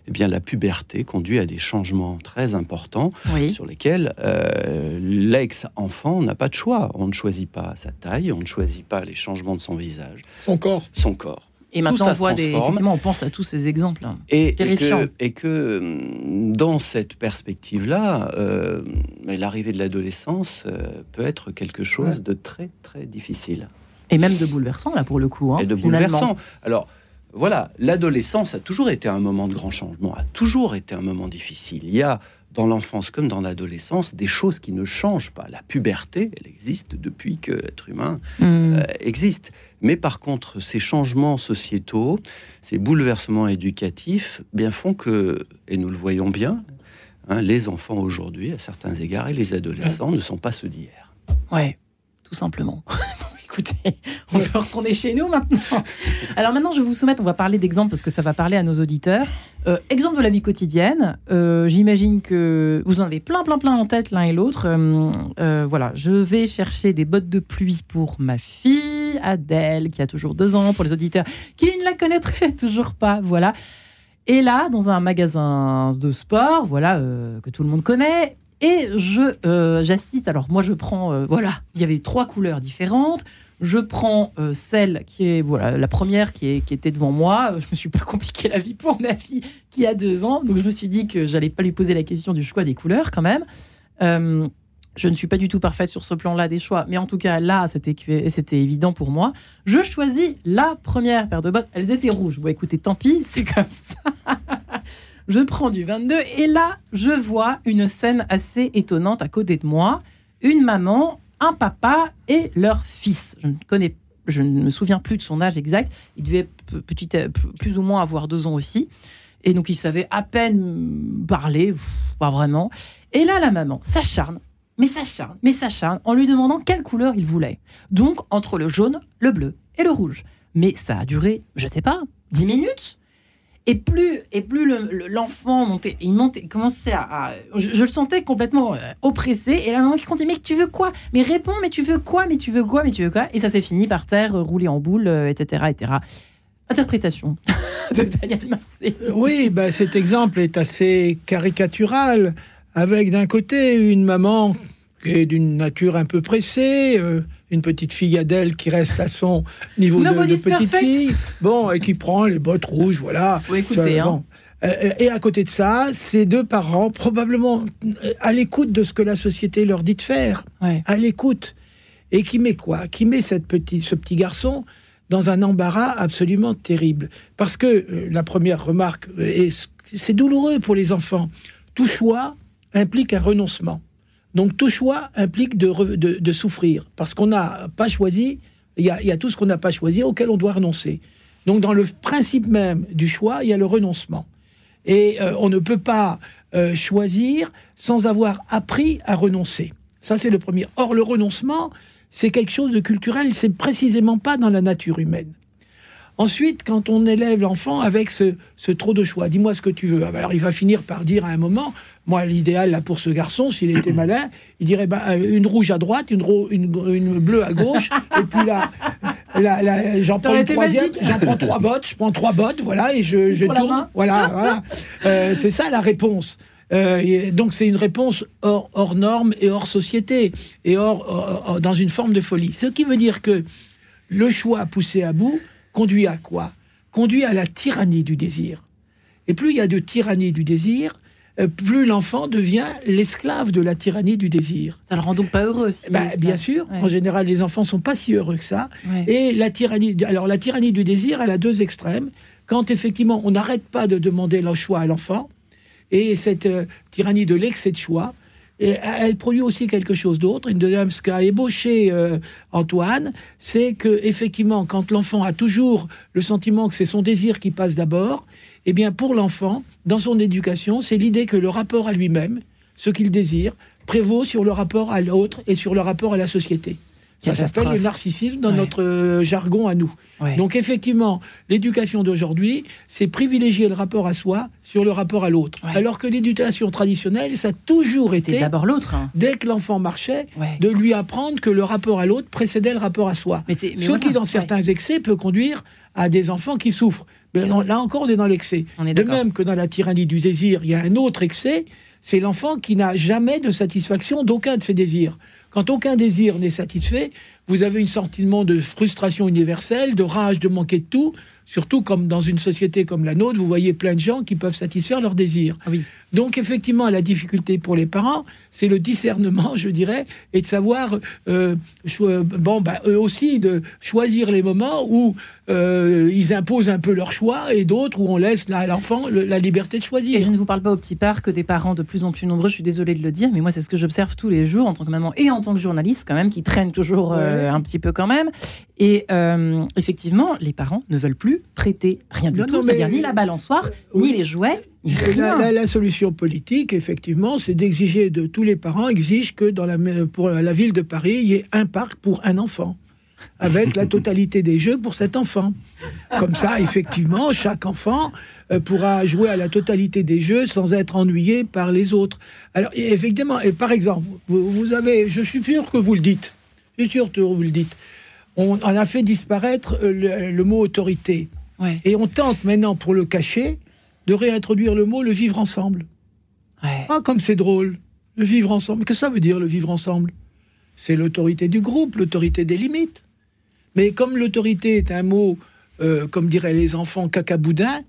Speaker 3: eh bien, la puberté conduit à des changements très importants
Speaker 2: Oui.
Speaker 3: sur lesquels euh, l'ex-enfant n'a pas de choix. On ne choisit pas sa taille, on ne choisit pas les changements de son visage,
Speaker 4: Son corps.
Speaker 3: son corps.
Speaker 2: Et maintenant, on voit des. Effectivement, on pense à tous ces exemples. hein.
Speaker 3: Et, que, et que, hum, dans cette perspective-là, euh, l'arrivée de l'adolescence euh, peut être quelque chose
Speaker 4: Ouais.
Speaker 3: de très très difficile
Speaker 2: Et même de bouleversant, là, pour le coup. hein,
Speaker 3: et de
Speaker 2: finalement.
Speaker 3: bouleversant. Alors voilà, l'adolescence a toujours été un moment de grand changement, a toujours été un moment difficile. Il y a dans l'enfance comme dans l'adolescence des choses qui ne changent pas. La puberté, elle existe depuis que l'être humain
Speaker 2: Hmm.
Speaker 3: euh, existe. Mais par contre, ces changements sociétaux, ces bouleversements éducatifs, bien font que, et nous le voyons bien, hein, les enfants aujourd'hui, à certains égards, et les adolescents ne sont pas ceux d'hier.
Speaker 2: Ouais, tout simplement. Écoutez, on peut retourner chez nous maintenant. Alors maintenant, je vais vous soumettre, on va parler d'exemples parce que ça va parler à nos auditeurs. Euh, exemple de la vie quotidienne. Euh, J'imagine que vous en avez plein, plein, plein en tête l'un et l'autre. Euh, voilà, je vais chercher des bottes de pluie pour ma fille, Adèle, qui a toujours deux ans, pour les auditeurs qui ne la connaîtraient toujours pas. Voilà. Et là, dans un magasin de sport, voilà, que tout le monde connaît, et je euh, j'assiste. Alors moi, je prends, euh, voilà, il y avait trois couleurs différentes. Je prends euh, celle qui est, voilà, la première qui, était devant moi. Euh, Je me suis pas compliqué la vie pour ma fille qui a deux ans, donc je me suis dit que j'allais pas lui poser la question du choix des couleurs quand même. Euh, je ne suis pas du tout parfaite sur ce plan-là des choix, mais en tout cas là, c'était c'était évident pour moi. Je choisis la première paire de bottes. Elles étaient rouges. Bon, écoutez, tant pis, c'est comme ça. je prends du 22 et là, je vois une scène assez étonnante à côté de moi. Une maman, un papa et leur fils. Je ne connais, je ne me souviens plus de son âge exact. Il devait p- plus ou moins avoir deux ans aussi. Et donc, il savait à peine parler, pas vraiment. Et là, la maman s'acharne, mais s'acharne, mais s'acharne, en lui demandant quelle couleur il voulait. Donc, entre le jaune, le bleu et le rouge. Mais ça a duré, je sais pas, 10 minutes. Et plus, et plus le- le- l'enfant montait, il montait, commençait à. je, le sentais complètement euh, oppressé. Et la maman qui comptait Mais tu veux quoi? Mais réponds, mais tu veux quoi? Mais tu veux quoi? Mais tu veux quoi? Et ça s'est fini par terre, euh, roulé en boule, euh, etc., etc. Interprétation de Daniel Marseille.
Speaker 4: Oui, ben, cet exemple est assez caricatural, avec d'un côté une maman qui est d'une nature un peu pressée, une petite fille Adèle qui reste à son niveau de, petite
Speaker 2: perfect.
Speaker 4: fille, bon, et qui prend les bottes rouges, voilà.
Speaker 2: Oui, écoutez, hein.
Speaker 4: Euh, et à côté de ça, ces deux parents, probablement euh, à l'écoute de ce que la société leur dit de faire,
Speaker 2: Ouais.
Speaker 4: à l'écoute, et qui met quoi? Qui met cette petite, ce petit garçon dans un embarras absolument terrible. Parce que euh, la première remarque, est- c'est douloureux pour les enfants. Tout choix implique un renoncement. Donc tout choix implique de, souffrir. Parce qu'on n'a pas choisi, il y a, il y a tout ce qu'on n'a pas choisi auquel on doit renoncer. Donc dans le principe même du choix, il y a le renoncement. Et euh, on ne peut pas euh, choisir sans avoir appris à renoncer. Ça, c'est le premier. Or, le renoncement, c'est quelque chose de culturel, c'est précisément pas dans la nature humaine. Ensuite, quand on élève l'enfant avec ce, ce trop de choix, dis-moi ce que tu veux. Ah ben Alors il va finir par dire à un moment, moi l'idéal là pour ce garçon, s'il était malin, il dirait ben, euh, une rouge à droite, une, ro- une, une bleue à gauche, et puis là, là, là, j'en prends
Speaker 2: aurait
Speaker 4: une
Speaker 2: été
Speaker 4: troisième,
Speaker 2: magique.
Speaker 4: j'en prends trois bottes, je prends trois bottes, voilà, et je, je tourne. Voilà, voilà. Euh, c'est ça la réponse. Euh, et donc c'est une réponse hors, hors norme et hors société et hors, hors- hors- dans une forme de folie. Ce qui veut dire que le choix poussé à bout conduit à quoi? Conduit à la tyrannie du désir. Et plus il y a de tyrannie du désir, euh, plus l'enfant devient l'esclave de la tyrannie du désir.
Speaker 2: Ça le rend donc pas heureux. Si
Speaker 4: Bah,
Speaker 2: ça-
Speaker 4: bien sûr,
Speaker 2: Ouais.
Speaker 4: en général, les enfants sont pas si heureux que ça.
Speaker 2: Ouais.
Speaker 4: Et la tyrannie, alors la tyrannie du désir, elle a deux extrêmes. Quand effectivement on n'arrête pas de demander le choix à l'enfant, et cette euh, tyrannie de l'excès de choix, et elle produit aussi quelque chose d'autre. Une deuxième, ce qu'a ébauché euh, Antoine, c'est que effectivement, quand l'enfant a toujours le sentiment que c'est son désir qui passe d'abord, eh bien pour l'enfant, dans son éducation, c'est l'idée que le rapport à lui-même, ce qu'il désire, prévaut sur le rapport à l'autre et sur le rapport à la société. Ça s'appelle le narcissisme dans
Speaker 2: Ouais.
Speaker 4: notre euh, jargon à nous.
Speaker 2: Ouais.
Speaker 4: Donc effectivement, l'éducation d'aujourd'hui, c'est privilégier le rapport à soi sur le rapport à l'autre.
Speaker 2: Ouais.
Speaker 4: Alors que l'éducation traditionnelle, ça a toujours été,
Speaker 2: d'abord l'autre. hein.
Speaker 4: dès que l'enfant marchait, de lui apprendre que le rapport à l'autre précédait le rapport à soi.
Speaker 2: Mais c'est- mais
Speaker 4: Ce qui, dans certains excès, peut conduire à des enfants qui souffrent. Mais là encore, on est dans l'excès. De même que dans la tyrannie du désir, il y a un autre excès, c'est l'enfant qui n'a jamais de satisfaction d'aucun de ses désirs. Quand aucun désir n'est satisfait, vous avez un sentiment de frustration universelle, de rage, de manquer de tout. Surtout comme dans une société comme la nôtre, vous voyez plein de gens qui peuvent satisfaire leurs désirs.
Speaker 2: Ah.
Speaker 4: Donc effectivement, la difficulté pour les parents, c'est le discernement, je dirais, et de savoir, euh, bon, bah, eux aussi, de choisir les moments où euh, ils imposent un peu leur choix et d'autres où on laisse à l'enfant le- la liberté de
Speaker 2: Et
Speaker 4: choisir.
Speaker 2: je ne vous parle pas au petit parc des parents de plus en plus nombreux, je suis désolée de le dire, mais moi c'est ce que j'observe tous les jours en tant que maman et en tant que journaliste quand même, qui traîne toujours euh, un petit peu quand même. Et euh, effectivement, les parents ne veulent plus prêter rien du
Speaker 4: Non,
Speaker 2: tout, c'est-à-dire ni la balançoire,
Speaker 4: oui.
Speaker 2: ni les jouets,
Speaker 4: La,
Speaker 2: rien.
Speaker 4: la- la solution politique, effectivement, c'est d'exiger de tous les parents, exigent que dans la, pour la ville de Paris, il y ait un parc pour un enfant, avec la totalité des jeux pour cet enfant. Comme ça, effectivement, chaque enfant euh, pourra jouer à la totalité des jeux sans être ennuyé par les autres. Alors, et effectivement, et par exemple, vous, vous avez, je suis sûr que vous le dites, je suis sûr que vous le dites, on, on a fait disparaître le- le mot autorité.
Speaker 2: Ouais,
Speaker 4: Et on tente maintenant, pour le cacher, de réintroduire le mot le vivre ensemble.
Speaker 2: ouais.
Speaker 4: Ah, comme c'est drôle, le vivre ensemble. Qu'est-ce que ça veut dire, le vivre ensemble? C'est l'autorité du groupe, l'autorité des limites. Mais comme l'autorité est un mot, euh, comme diraient les enfants, cacaboudin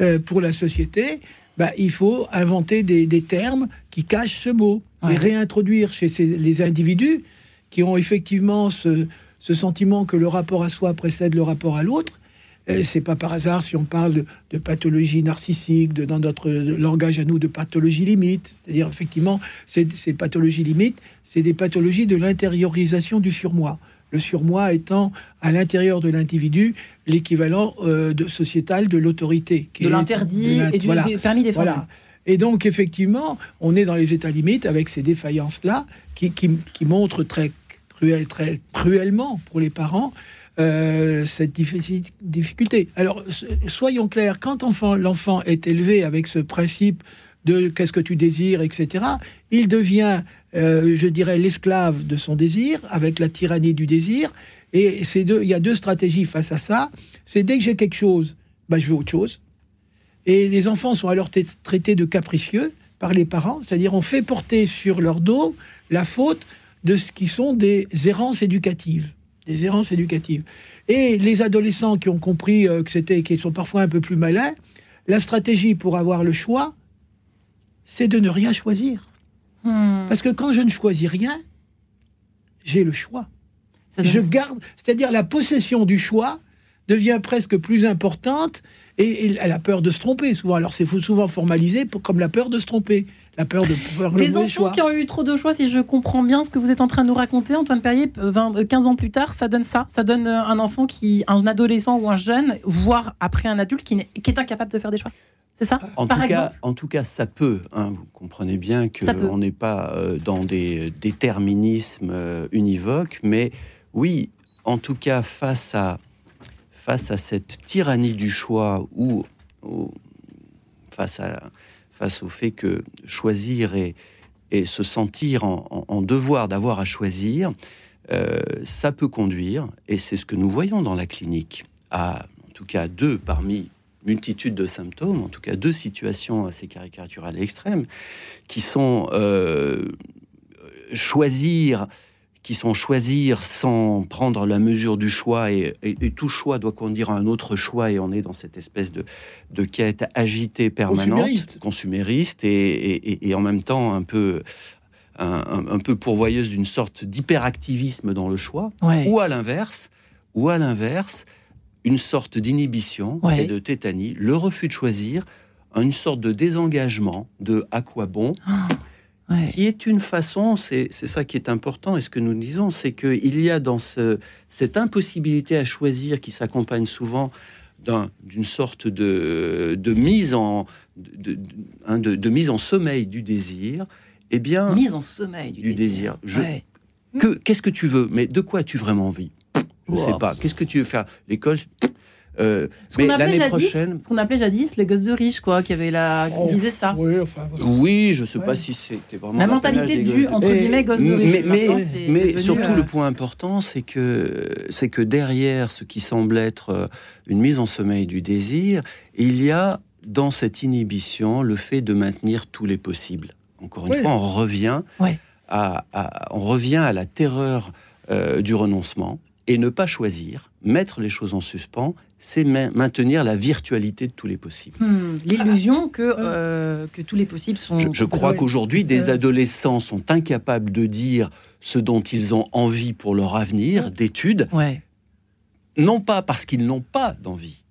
Speaker 4: euh, pour la société, bah, il faut inventer des, des termes qui cachent ce mot
Speaker 2: Ouais.
Speaker 4: et réintroduire chez ces- les individus qui ont effectivement ce, ce sentiment que le rapport à soi précède le rapport à l'autre. C'est pas par hasard si on parle de, de pathologie narcissique, de, dans notre langage à nous, de pathologie limite. C'est-à-dire, effectivement, ces, ces pathologies limites, c'est des pathologies de l'intériorisation du surmoi. Le surmoi étant à l'intérieur de l'individu l'équivalent euh, de sociétal de l'autorité.
Speaker 2: De l'interdit et du,
Speaker 4: voilà.
Speaker 2: du permis défendu.
Speaker 4: Voilà. Et donc, effectivement, on est dans les états limites avec ces défaillances-là qui, qui, qui montrent très, cruel, très cruellement pour les parents euh, cette difficulté. Alors, so- soyons clairs, quand enfant- l'enfant est élevé avec ce principe de qu'est-ce que tu désires, etc., il devient, euh, je dirais, l'esclave de son désir, avec la tyrannie du désir. Et il y a deux stratégies face à ça. C'est dès que j'ai quelque chose, bah, je veux autre chose. Et les enfants sont alors traités de capricieux par les parents, c'est-à-dire on fait porter sur leur dos la faute de ce qui sont des errances éducatives, des errances éducatives. Et les adolescents qui ont compris euh, que c'était, qui sont parfois un peu plus malins, la stratégie pour avoir le choix, c'est de ne rien choisir.
Speaker 2: Hmm.
Speaker 4: Parce que quand je ne choisis rien, j'ai le choix.
Speaker 2: Ça donne-
Speaker 4: Je garde, c'est-à-dire la possession du choix devient presque plus importante et, et elle a peur de se tromper souvent. Alors c'est souvent formalisé pour, comme la peur de se tromper, la peur de faire le
Speaker 2: Des enfants
Speaker 4: choix.
Speaker 2: qui ont eu trop de choix, si je comprends bien ce que vous êtes en train de nous raconter, Antoine Perrier, 20, euh, 15 ans plus tard, ça donne ça. Ça donne euh, un enfant qui, un adolescent ou un jeune, voire après un adulte qui, est incapable de faire des choix. C'est ça
Speaker 3: En
Speaker 2: Par
Speaker 3: tout, cas, en tout cas, ça peut. hein. vous comprenez bien qu'on n'est pas euh, dans des déterminismes euh, univoques, mais oui, en tout cas, face à, face à cette tyrannie du choix ou, face, face au fait que choisir et, et se sentir en, devoir d'avoir à choisir, euh, ça peut conduire, et c'est ce que nous voyons dans la clinique, à en tout cas deux parmi multitude de symptômes, en tout cas deux situations assez caricaturales et extrêmes, qui sont euh, choisir qui sont choisir sans prendre la mesure du choix et, tout choix doit conduire à un autre choix et on est dans cette espèce de, de quête agitée permanente, consumériste, et, en même temps un peu un, peu pourvoyeuse d'une sorte d'hyperactivisme dans le choix, ou à l'inverse, ou à l'inverse, une sorte d'inhibition et de tétanie, le refus de choisir, une sorte de désengagement de à quoi bon. Ah, qui est une façon, c'est ça qui est important, et ce que nous disons, c'est qu'il y a dans ce, cette impossibilité à choisir qui s'accompagne souvent d'une sorte de, de, mise en, de, hein, de, mise en sommeil du désir, eh bien,
Speaker 2: mise en sommeil
Speaker 3: du, désir. Que qu'est-ce que tu veux? Mais de quoi as-tu vraiment envie? Je ne sais pas. Qu'est-ce que tu veux faire? L'école?
Speaker 2: Euh, ce qu'on appelait, jadis, ce qu'on appelait jadis les gosses de riches, quoi, qui avait la,
Speaker 3: oh,
Speaker 2: disait ça.
Speaker 3: Oui, enfin, oui je sais pas si c'était vraiment
Speaker 2: la, mentalité du entre guillemets gosse de riches.
Speaker 3: Mais, mais, surtout le point important, c'est que c'est que derrière ce qui semble être euh, une mise en sommeil du désir, il y a dans cette inhibition le fait de maintenir tous les possibles. Encore une fois, on revient à, on revient à la terreur euh, du renoncement et ne pas choisir, mettre les choses en suspens, c'est maintenir la virtualité de tous les possibles.
Speaker 2: Hmm, l'illusion que, euh, que tous les possibles sont...
Speaker 3: Je, crois qu'aujourd'hui, des adolescents sont incapables de dire ce dont ils ont envie pour leur avenir d'études, non pas parce qu'ils n'ont pas d'envie,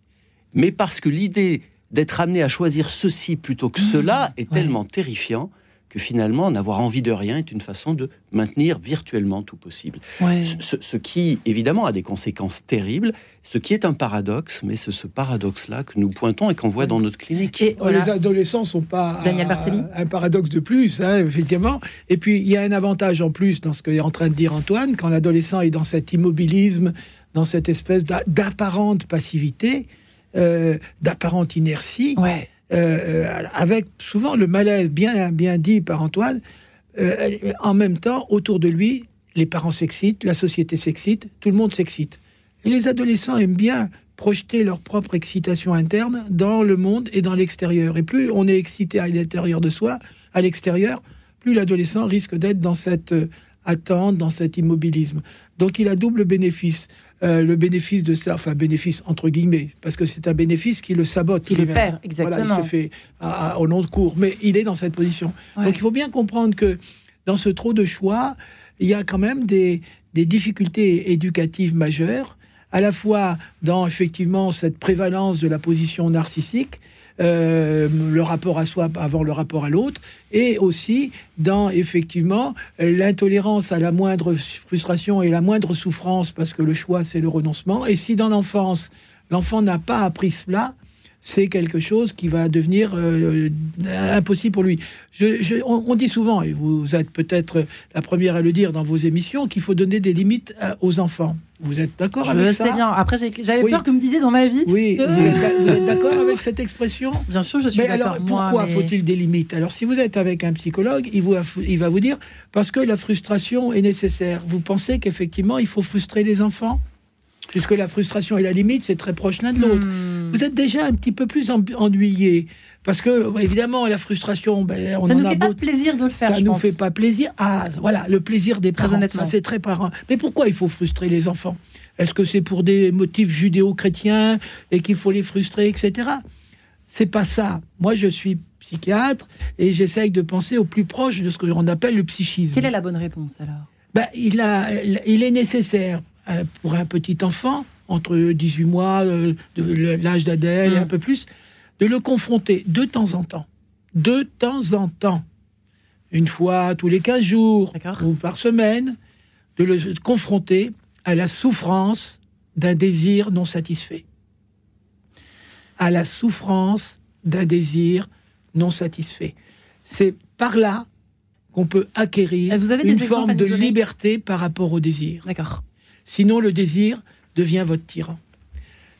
Speaker 3: mais parce que l'idée d'être amené à choisir ceci plutôt que hmm, cela est tellement terrifiant que finalement, n'avoir envie de rien est une façon de maintenir virtuellement tout possible. Ce, qui, évidemment, a des conséquences terribles, ce qui est un paradoxe, mais c'est ce paradoxe-là que nous pointons et qu'on voit dans notre clinique.
Speaker 4: Et Les adolescents ne sont pas
Speaker 2: Daniel un
Speaker 4: paradoxe de plus, hein, effectivement. Et puis, il y a un avantage en plus dans ce qu'est en train de dire Antoine, quand l'adolescent est dans cet immobilisme, dans cette espèce d'apparente passivité, euh, d'apparente inertie.
Speaker 2: Ouais
Speaker 4: avec souvent le malaise bien, bien dit par Antoine, euh, en même temps, autour de lui, les parents s'excitent, la société s'excite, tout le monde s'excite. Et les adolescents aiment bien projeter leur propre excitation interne dans le monde et dans l'extérieur. Et plus on est excité à l'intérieur de soi, à l'extérieur, plus l'adolescent risque d'être dans cette attente, dans cet immobilisme. Donc il a double bénéfice. Euh, le bénéfice de ça, enfin bénéfice entre guillemets, parce que c'est un bénéfice qui le sabote.
Speaker 2: Qui le perd, exactement.
Speaker 4: il se fait au long de cours, mais il est dans cette position. Donc il faut bien comprendre que dans ce trop de choix, il y a quand même des, des difficultés éducatives majeures, à la fois dans effectivement cette prévalence de la position narcissique, euh, le rapport à soi avant le rapport à l'autre, et aussi dans effectivement l'intolérance à la moindre frustration et la moindre souffrance, parce que le choix c'est le renoncement. Et si dans l'enfance, l'enfant n'a pas appris cela, c'est quelque chose qui va devenir euh, impossible pour lui. on, dit souvent, et vous êtes peut-être la première à le dire dans vos émissions, qu'il faut donner des limites aux enfants. Vous êtes d'accord avec ça
Speaker 2: Je sais bien. Après, j'avais peur que vous me disiez dans ma vie.
Speaker 4: Oui, vous êtes, d'accord avec cette expression?
Speaker 2: Bien sûr, je suis d'accord.
Speaker 4: Alors, pourquoi faut-il des limites? Alors, si vous êtes avec un psychologue, il, vous, il va vous dire parce que la frustration est nécessaire. Vous pensez qu'effectivement, il faut frustrer les enfants? Puisque la frustration et la limite, c'est très proche l'un de l'autre. Hmm. Vous êtes déjà un petit peu plus ennuyé. Parce que, évidemment, la frustration, ben, on
Speaker 2: ça
Speaker 4: ne
Speaker 2: nous fait pas plaisir de le faire.
Speaker 4: Ça
Speaker 2: ne
Speaker 4: nous fait pas plaisir. Ah, voilà, le plaisir des parents. C'est très parent. Mais pourquoi il faut frustrer les enfants? Est-ce que c'est pour des motifs judéo-chrétiens et qu'il faut les frustrer, etc. C'est pas ça. Moi, je suis psychiatre et j'essaye de penser au plus proche de ce que l'on appelle le psychisme.
Speaker 2: Quelle est la bonne réponse alors?
Speaker 4: Ben, il, a, il est nécessaire pour un petit enfant, entre 18 mois, euh, de l'âge d'Adèle et un mm. peu plus, de le confronter de temps en temps. De temps en temps. Une fois tous les 15 jours ou par semaine, de le confronter à la souffrance d'un désir non satisfait. À la souffrance d'un désir non satisfait. C'est par là qu'on peut acquérir une forme de liberté par rapport au désir.
Speaker 2: D'accord.
Speaker 4: Sinon, le désir devient votre tyran.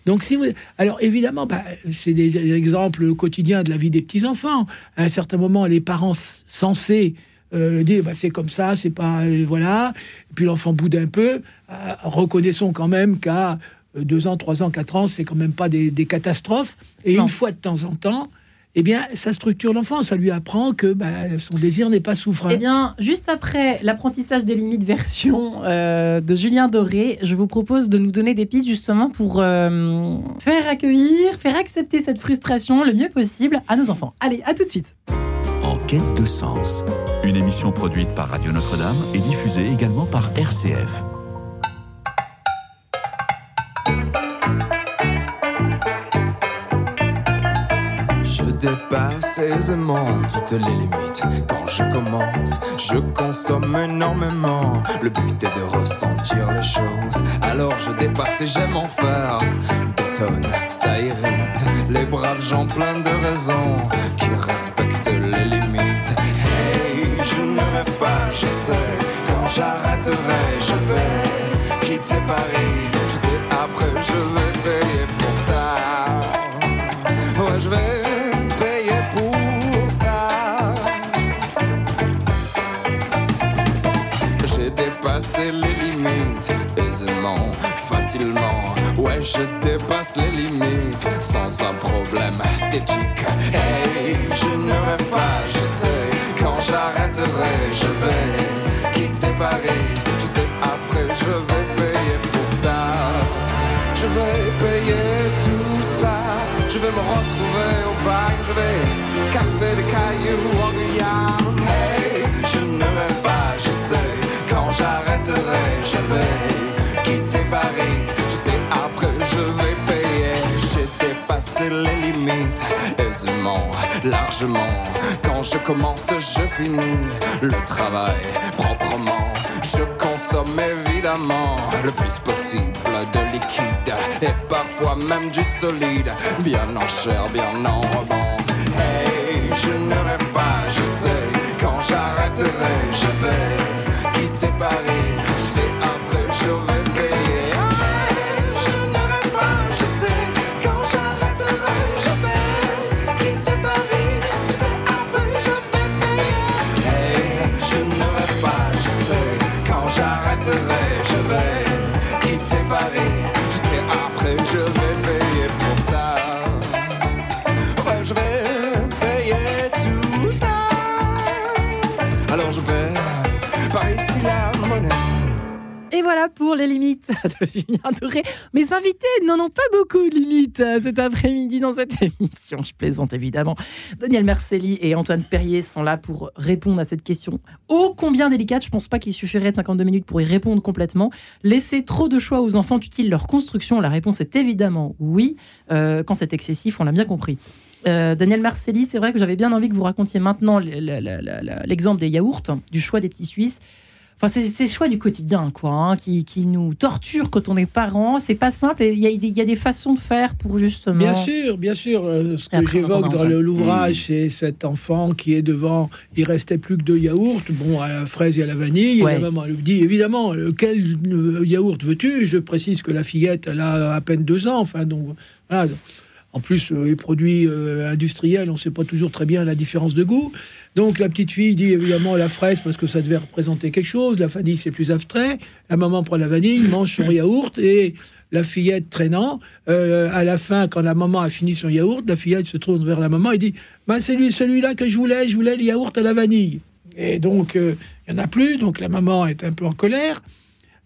Speaker 4: Donc, si vous... Alors, évidemment, bah, c'est des exemples quotidiens de la vie des petits-enfants. À un certain moment, les parents censés euh, dire bah, c'est comme ça, c'est pas. euh, voilà. puis l'enfant boude un peu. Euh, reconnaissons quand même qu'à euh, deux ans, trois ans, quatre ans, c'est quand même pas des, des catastrophes. Et
Speaker 2: Non.
Speaker 4: une fois de temps en temps, eh bien, ça structure l'enfant. Ça lui apprend que bah, son désir n'est pas souffrant.
Speaker 2: Eh bien, juste après l'apprentissage des limites version euh, de Julien Doré, je vous propose de nous donner des pistes justement pour euh, faire accueillir, faire accepter cette frustration le mieux possible à nos enfants. Allez, à tout de suite.
Speaker 1: En quête de sens. Une émission produite par Radio Notre-Dame et diffusée également par RCF.
Speaker 5: Je dépasse aisément toutes les limites. Quand je commence, je consomme énormément. Le but est de ressentir les choses. Alors je dépasse et j'aime en faire. Ça irrite les braves gens pleins de raisons qui respectent les limites. Hey, je ne rêve pas, je sais. Quand j'arrêterai, je vais quitter Paris. Je sais, après, je vais je dépasse les limites sans un problème d'éthique. Hey, je ne rêve pas, je sais. Quand j'arrêterai, je vais quitter Paris. Je sais, après, je vais payer pour ça. Je vais payer tout ça. Je vais me retrouver au bagne. Je vais casser des cailloux en Guyane. Hey, je ne rêve pas, je sais. Quand j'arrêterai, je vais quitter Paris. Les limites aisément, largement. Quand je commence, je finis le travail proprement. Je consomme évidemment le plus possible de liquide et parfois même du solide, bien en chair, bien en rebond. Hey, je ne rêve pas, je sais, quand j'arrêterai,
Speaker 2: Les limites de Julien Doré. Mes invités n'en ont pas beaucoup de limites euh, cet après-midi dans cette émission. Je plaisante évidemment. Daniel Mercelli et Antoine Perrier sont là pour répondre à cette question ô combien délicate. Je pense pas qu'il suffirait de 52 minutes pour y répondre complètement. Laisser trop de choix aux enfants tue-t-il leur construction? La réponse est évidemment oui. Euh, quand c'est excessif, on l'a bien compris. Euh, Daniel Marcelli, c'est vrai que j'avais bien envie que vous racontiez maintenant le- le- le- le- l'exemple des yaourts, du choix des petits Suisses. Enfin, c'est ces choix du quotidien, quoi, hein, qui, qui nous torturent quand on est parents. C'est pas simple. Il y, a- il y a des façons de faire pour justement.
Speaker 4: Bien sûr, bien sûr. euh, ce
Speaker 2: Et
Speaker 4: que j'évoque dans l'ouvrage, c'est cet enfant qui est devant. Il restait plus que deux yaourts, bon, à la fraise et à la vanille.
Speaker 2: Ouais.
Speaker 4: Et la maman lui dit évidemment, quel yaourt veux-tu? Je précise que la fillette, elle a à peine deux ans. Enfin, donc voilà. En plus, euh, les produits euh, industriels, on ne sait pas toujours très bien la différence de goût. Donc la petite fille dit évidemment la fraise parce que ça devait représenter quelque chose. La vanille, c'est plus abstrait. La maman prend la vanille, mange son yaourt et la fillette traînant. euh, à la fin, quand la maman a fini son yaourt, la fillette se tourne vers la maman et dit bah, C'est lui, celui-là que je voulais, je voulais le yaourt à la vanille. Et donc, euh, il n'y en a plus. Donc la maman est un peu en colère.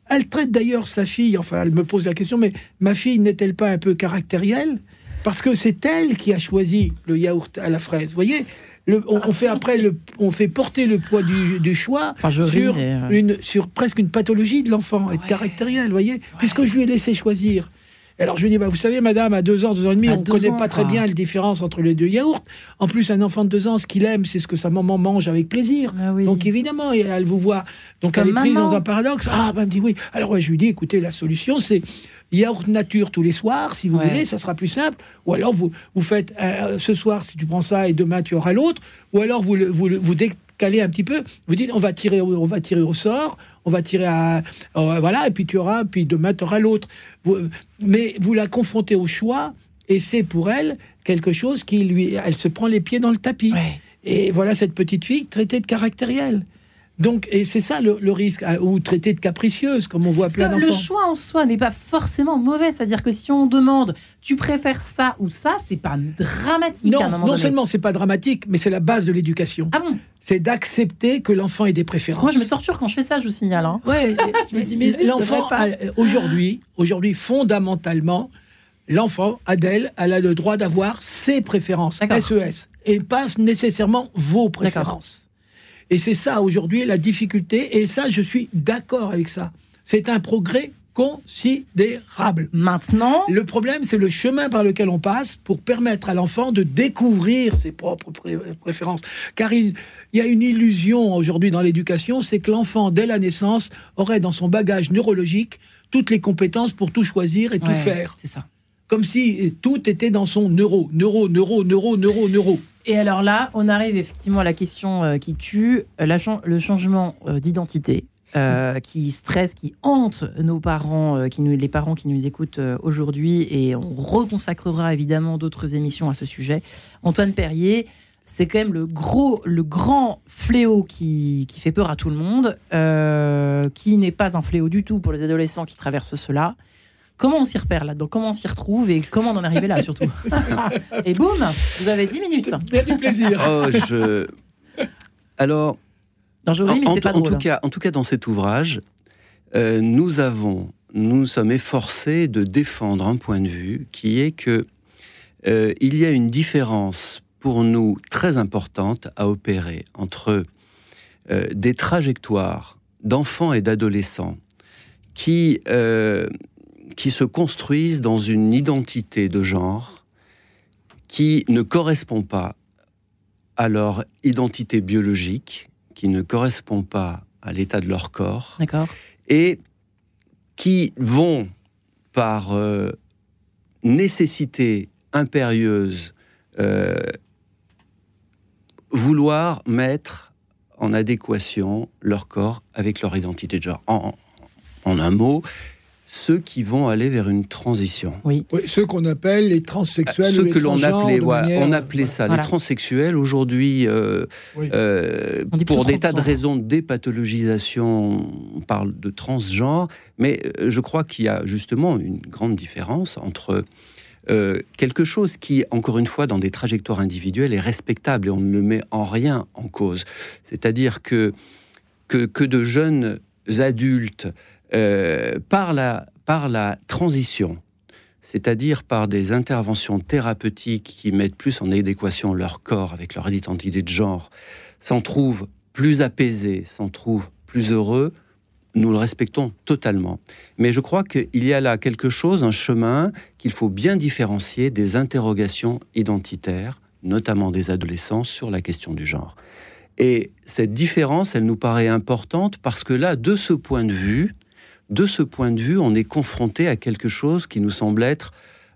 Speaker 4: Elle traite d'ailleurs sa fille, enfin, elle me pose la question, mais ma fille n'est-elle pas un peu caractérielle? Parce que c'est elle qui a choisi le yaourt à la fraise. Vous voyez Le- on, on fait après, le, on fait porter le poids du, du choix
Speaker 2: Enfin, je ris,
Speaker 4: sur,
Speaker 2: euh,
Speaker 4: une, sur presque une pathologie de l'enfant, être
Speaker 2: Ouais.
Speaker 4: caractériel, vous voyez Puisque je lui ai laissé choisir. Alors je lui dis, bah, vous savez, madame, à deux ans, deux ans et demi,
Speaker 2: À
Speaker 4: on ne connaît
Speaker 2: ans,
Speaker 4: pas très bien la différence entre les deux yaourts. En plus, un enfant de deux ans, ce qu'il aime, c'est ce que sa maman mange avec plaisir.
Speaker 2: Ah oui.
Speaker 4: Donc évidemment, et elle vous voit. Donc
Speaker 2: Comme
Speaker 4: elle est prise dans un paradoxe. Ah, bah, elle me dit oui. Alors ouais, je lui dis, écoutez, la solution, c'est yaourt nature tous les soirs, si vous
Speaker 2: Ouais.
Speaker 4: voulez, ça sera plus simple. Ou alors vous, vous faites euh, ce soir, si tu prends ça, et demain tu auras l'autre. Ou alors vous, le- vous, le- vous caler un petit peu. Vous dites, on va tirer, au- on va tirer au sort, on va tirer à, euh, voilà, et puis tu auras, puis demain tu auras l'autre. Mais vous la confrontez au choix, et c'est pour elle quelque chose qui lui, elle se prend les pieds dans le tapis.
Speaker 2: Ouais.
Speaker 4: Et voilà cette petite fille traitée de caractérielle. Donc, et c'est ça le, le risque, ou traitée de capricieuse, comme on voit
Speaker 2: Parce
Speaker 4: plein
Speaker 2: que le
Speaker 4: d'enfants.
Speaker 2: choix en soi n'est pas forcément mauvais. C'est-à-dire que si on demande, tu préfères ça ou ça, c'est pas dramatique à un
Speaker 4: Non, non
Speaker 2: donné.
Speaker 4: seulement c'est pas dramatique, mais c'est la base de l'éducation.
Speaker 2: Ah bon?
Speaker 4: C'est d'accepter que l'enfant ait des préférences.
Speaker 2: moi, je me torture quand je fais ça, je vous signale. hein.
Speaker 4: Ouais,
Speaker 2: Je me dis, mais
Speaker 4: l'enfant, aujourd'hui, aujourd'hui, fondamentalement, l'enfant, Adèle, elle a le droit d'avoir ses préférences. SES, et pas nécessairement vos préférences. Et c'est ça aujourd'hui la difficulté, et ça, je suis d'accord avec ça. C'est un progrès considérable.
Speaker 2: Maintenant,
Speaker 4: Le problème, c'est le chemin par lequel on passe pour permettre à l'enfant de découvrir ses propres pré- préférences. Car il, il y a une illusion aujourd'hui dans l'éducation, c'est que l'enfant, dès la naissance, aurait dans son bagage neurologique toutes les compétences pour tout choisir et tout
Speaker 2: ouais,
Speaker 4: faire.
Speaker 2: c'est ça.
Speaker 4: Comme si tout était dans son neuro, neuro, neuro, neuro, neuro, neuro.
Speaker 2: Et alors là, on arrive effectivement à la question euh, qui tue, euh, la le changement euh, d'identité, euh, qui stresse, qui hante nos parents, euh, qui nous, les parents qui nous écoutent euh, aujourd'hui, et on reconsacrera évidemment d'autres émissions à ce sujet. Antoine Perrier, c'est quand même le gros, le grand fléau qui, qui fait peur à tout le monde, qui n'est pas un fléau du tout pour les adolescents qui traversent cela. Comment on s'y repère là-dedans Comment on s'y retrouve et comment on en est arrivé là surtout Et boum, vous avez 10 minutes.
Speaker 4: A du plaisir.
Speaker 3: Oh, je... Alors,
Speaker 2: Non, je
Speaker 3: en, tout-
Speaker 2: pas
Speaker 3: en
Speaker 2: drôle.
Speaker 3: tout cas, en tout cas, dans cet ouvrage, euh, nous avons, nous sommes efforcés de défendre un point de vue qui est que euh, il y a une différence pour nous très importante à opérer entre euh, des trajectoires d'enfants et d'adolescents qui euh, qui se construisent dans une identité de genre qui ne correspond pas à leur identité biologique, qui ne correspond pas à l'état de leur corps, et qui vont, par euh, nécessité impérieuse, euh, vouloir mettre en adéquation leur corps avec leur identité de genre. En, en un mot, ceux qui vont aller vers une transition.
Speaker 4: Oui, ceux qu'on appelle les transsexuels
Speaker 3: Ceux
Speaker 4: ou les
Speaker 3: que l'on
Speaker 4: transgenres
Speaker 3: appelait,
Speaker 4: de
Speaker 3: voilà,
Speaker 4: manière-
Speaker 3: on appelait ça
Speaker 2: Voilà.
Speaker 3: les transsexuels. Aujourd'hui, euh,
Speaker 4: Oui.
Speaker 3: euh, pour des tas de
Speaker 2: transgenre.
Speaker 3: raisons de dépathologisation, on parle de transgenre, mais euh, je crois qu'il y a justement une grande différence entre euh, quelque chose qui, encore une fois, dans des trajectoires individuelles, est respectable et on ne le met en rien en cause. C'est-à-dire que, que, que de jeunes adultes, euh, par, la, par la transition, c'est-à-dire par des interventions thérapeutiques qui mettent plus en adéquation leur corps avec leur identité de genre, s'en trouvent plus apaisés, s'en trouvent plus heureux, nous le respectons totalement. Mais je crois qu'il y a là quelque chose, un chemin qu'il faut bien différencier des interrogations identitaires, notamment des adolescents, sur la question du genre. Et cette différence, elle nous paraît importante parce que là, de ce point de vue, de ce point de vue, on est confronté à quelque chose qui nous semble être